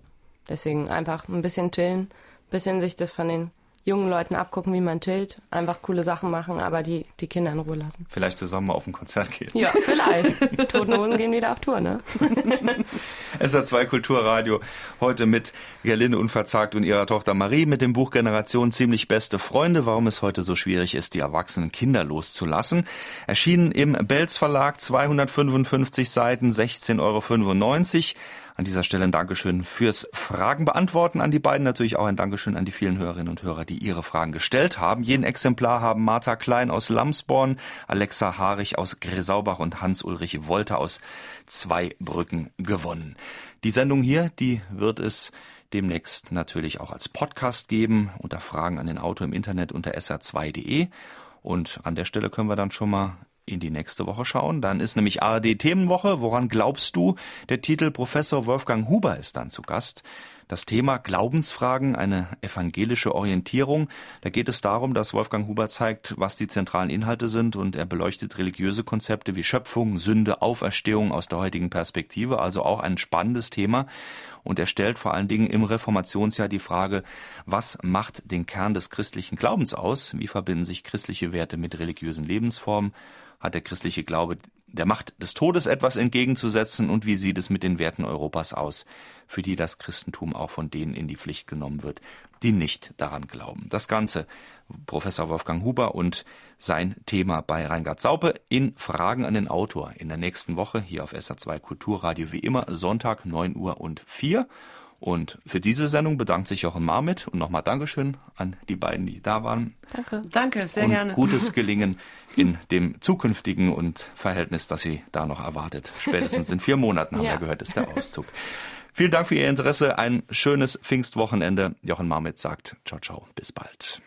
Deswegen einfach ein bisschen chillen, ein bisschen sich das von den jungen Leuten abgucken, wie man chillt, einfach coole Sachen machen, aber die, die Kinder in Ruhe lassen. Vielleicht zusammen auf ein Konzert gehen. Ja, vielleicht. Toten Hosen gehen wieder auf Tour, ne? SR2 Kulturradio. Heute mit Gerlinde Unverzagt und ihrer Tochter Marie mit dem Buch Generation ziemlich beste Freunde, warum es heute so schwierig ist, die erwachsenen Kinder loszulassen. Erschienen im Belz Verlag, 255 Seiten, 16,95 Euro. An dieser Stelle ein Dankeschön fürs Fragen beantworten an die beiden. Natürlich auch ein Dankeschön an die vielen Hörerinnen und Hörer, die ihre Fragen gestellt haben. Jeden Exemplar haben Martha Klein aus Lamsborn, Alexa Harich aus Gresaubach und Hans-Ulrich Wolter aus Zweibrücken gewonnen. Die Sendung hier, die wird es demnächst natürlich auch als Podcast geben unter Fragen an den Auto im Internet unter sr2.de. Und an der Stelle können wir dann schon mal in die nächste Woche schauen. Dann ist nämlich ARD Themenwoche. Woran glaubst du? Der Titel Professor Wolfgang Huber ist dann zu Gast. Das Thema Glaubensfragen, eine evangelische Orientierung. Da geht es darum, dass Wolfgang Huber zeigt, was die zentralen Inhalte sind und er beleuchtet religiöse Konzepte wie Schöpfung, Sünde, Auferstehung aus der heutigen Perspektive. Also auch ein spannendes Thema. Und er stellt vor allen Dingen im Reformationsjahr die Frage, was macht den Kern des christlichen Glaubens aus? Wie verbinden sich christliche Werte mit religiösen Lebensformen? Hat der christliche Glaube der Macht des Todes etwas entgegenzusetzen und wie sieht es mit den Werten Europas aus, für die das Christentum auch von denen in die Pflicht genommen wird, die nicht daran glauben. Das Ganze Professor Wolfgang Huber und sein Thema bei Reingard Saupe in Fragen an den Autor in der nächsten Woche hier auf SA2 Kulturradio wie immer Sonntag 9 Uhr und 4 und für diese Sendung bedankt sich Jochen Marmit und nochmal Dankeschön an die beiden, die da waren. Danke. Danke, sehr und gerne. Gutes Gelingen in dem zukünftigen und Verhältnis, das Sie da noch erwartet. Spätestens in vier Monaten haben ja. wir gehört, ist der Auszug. Vielen Dank für Ihr Interesse. Ein schönes Pfingstwochenende. Jochen Marmit sagt ciao, ciao. Bis bald.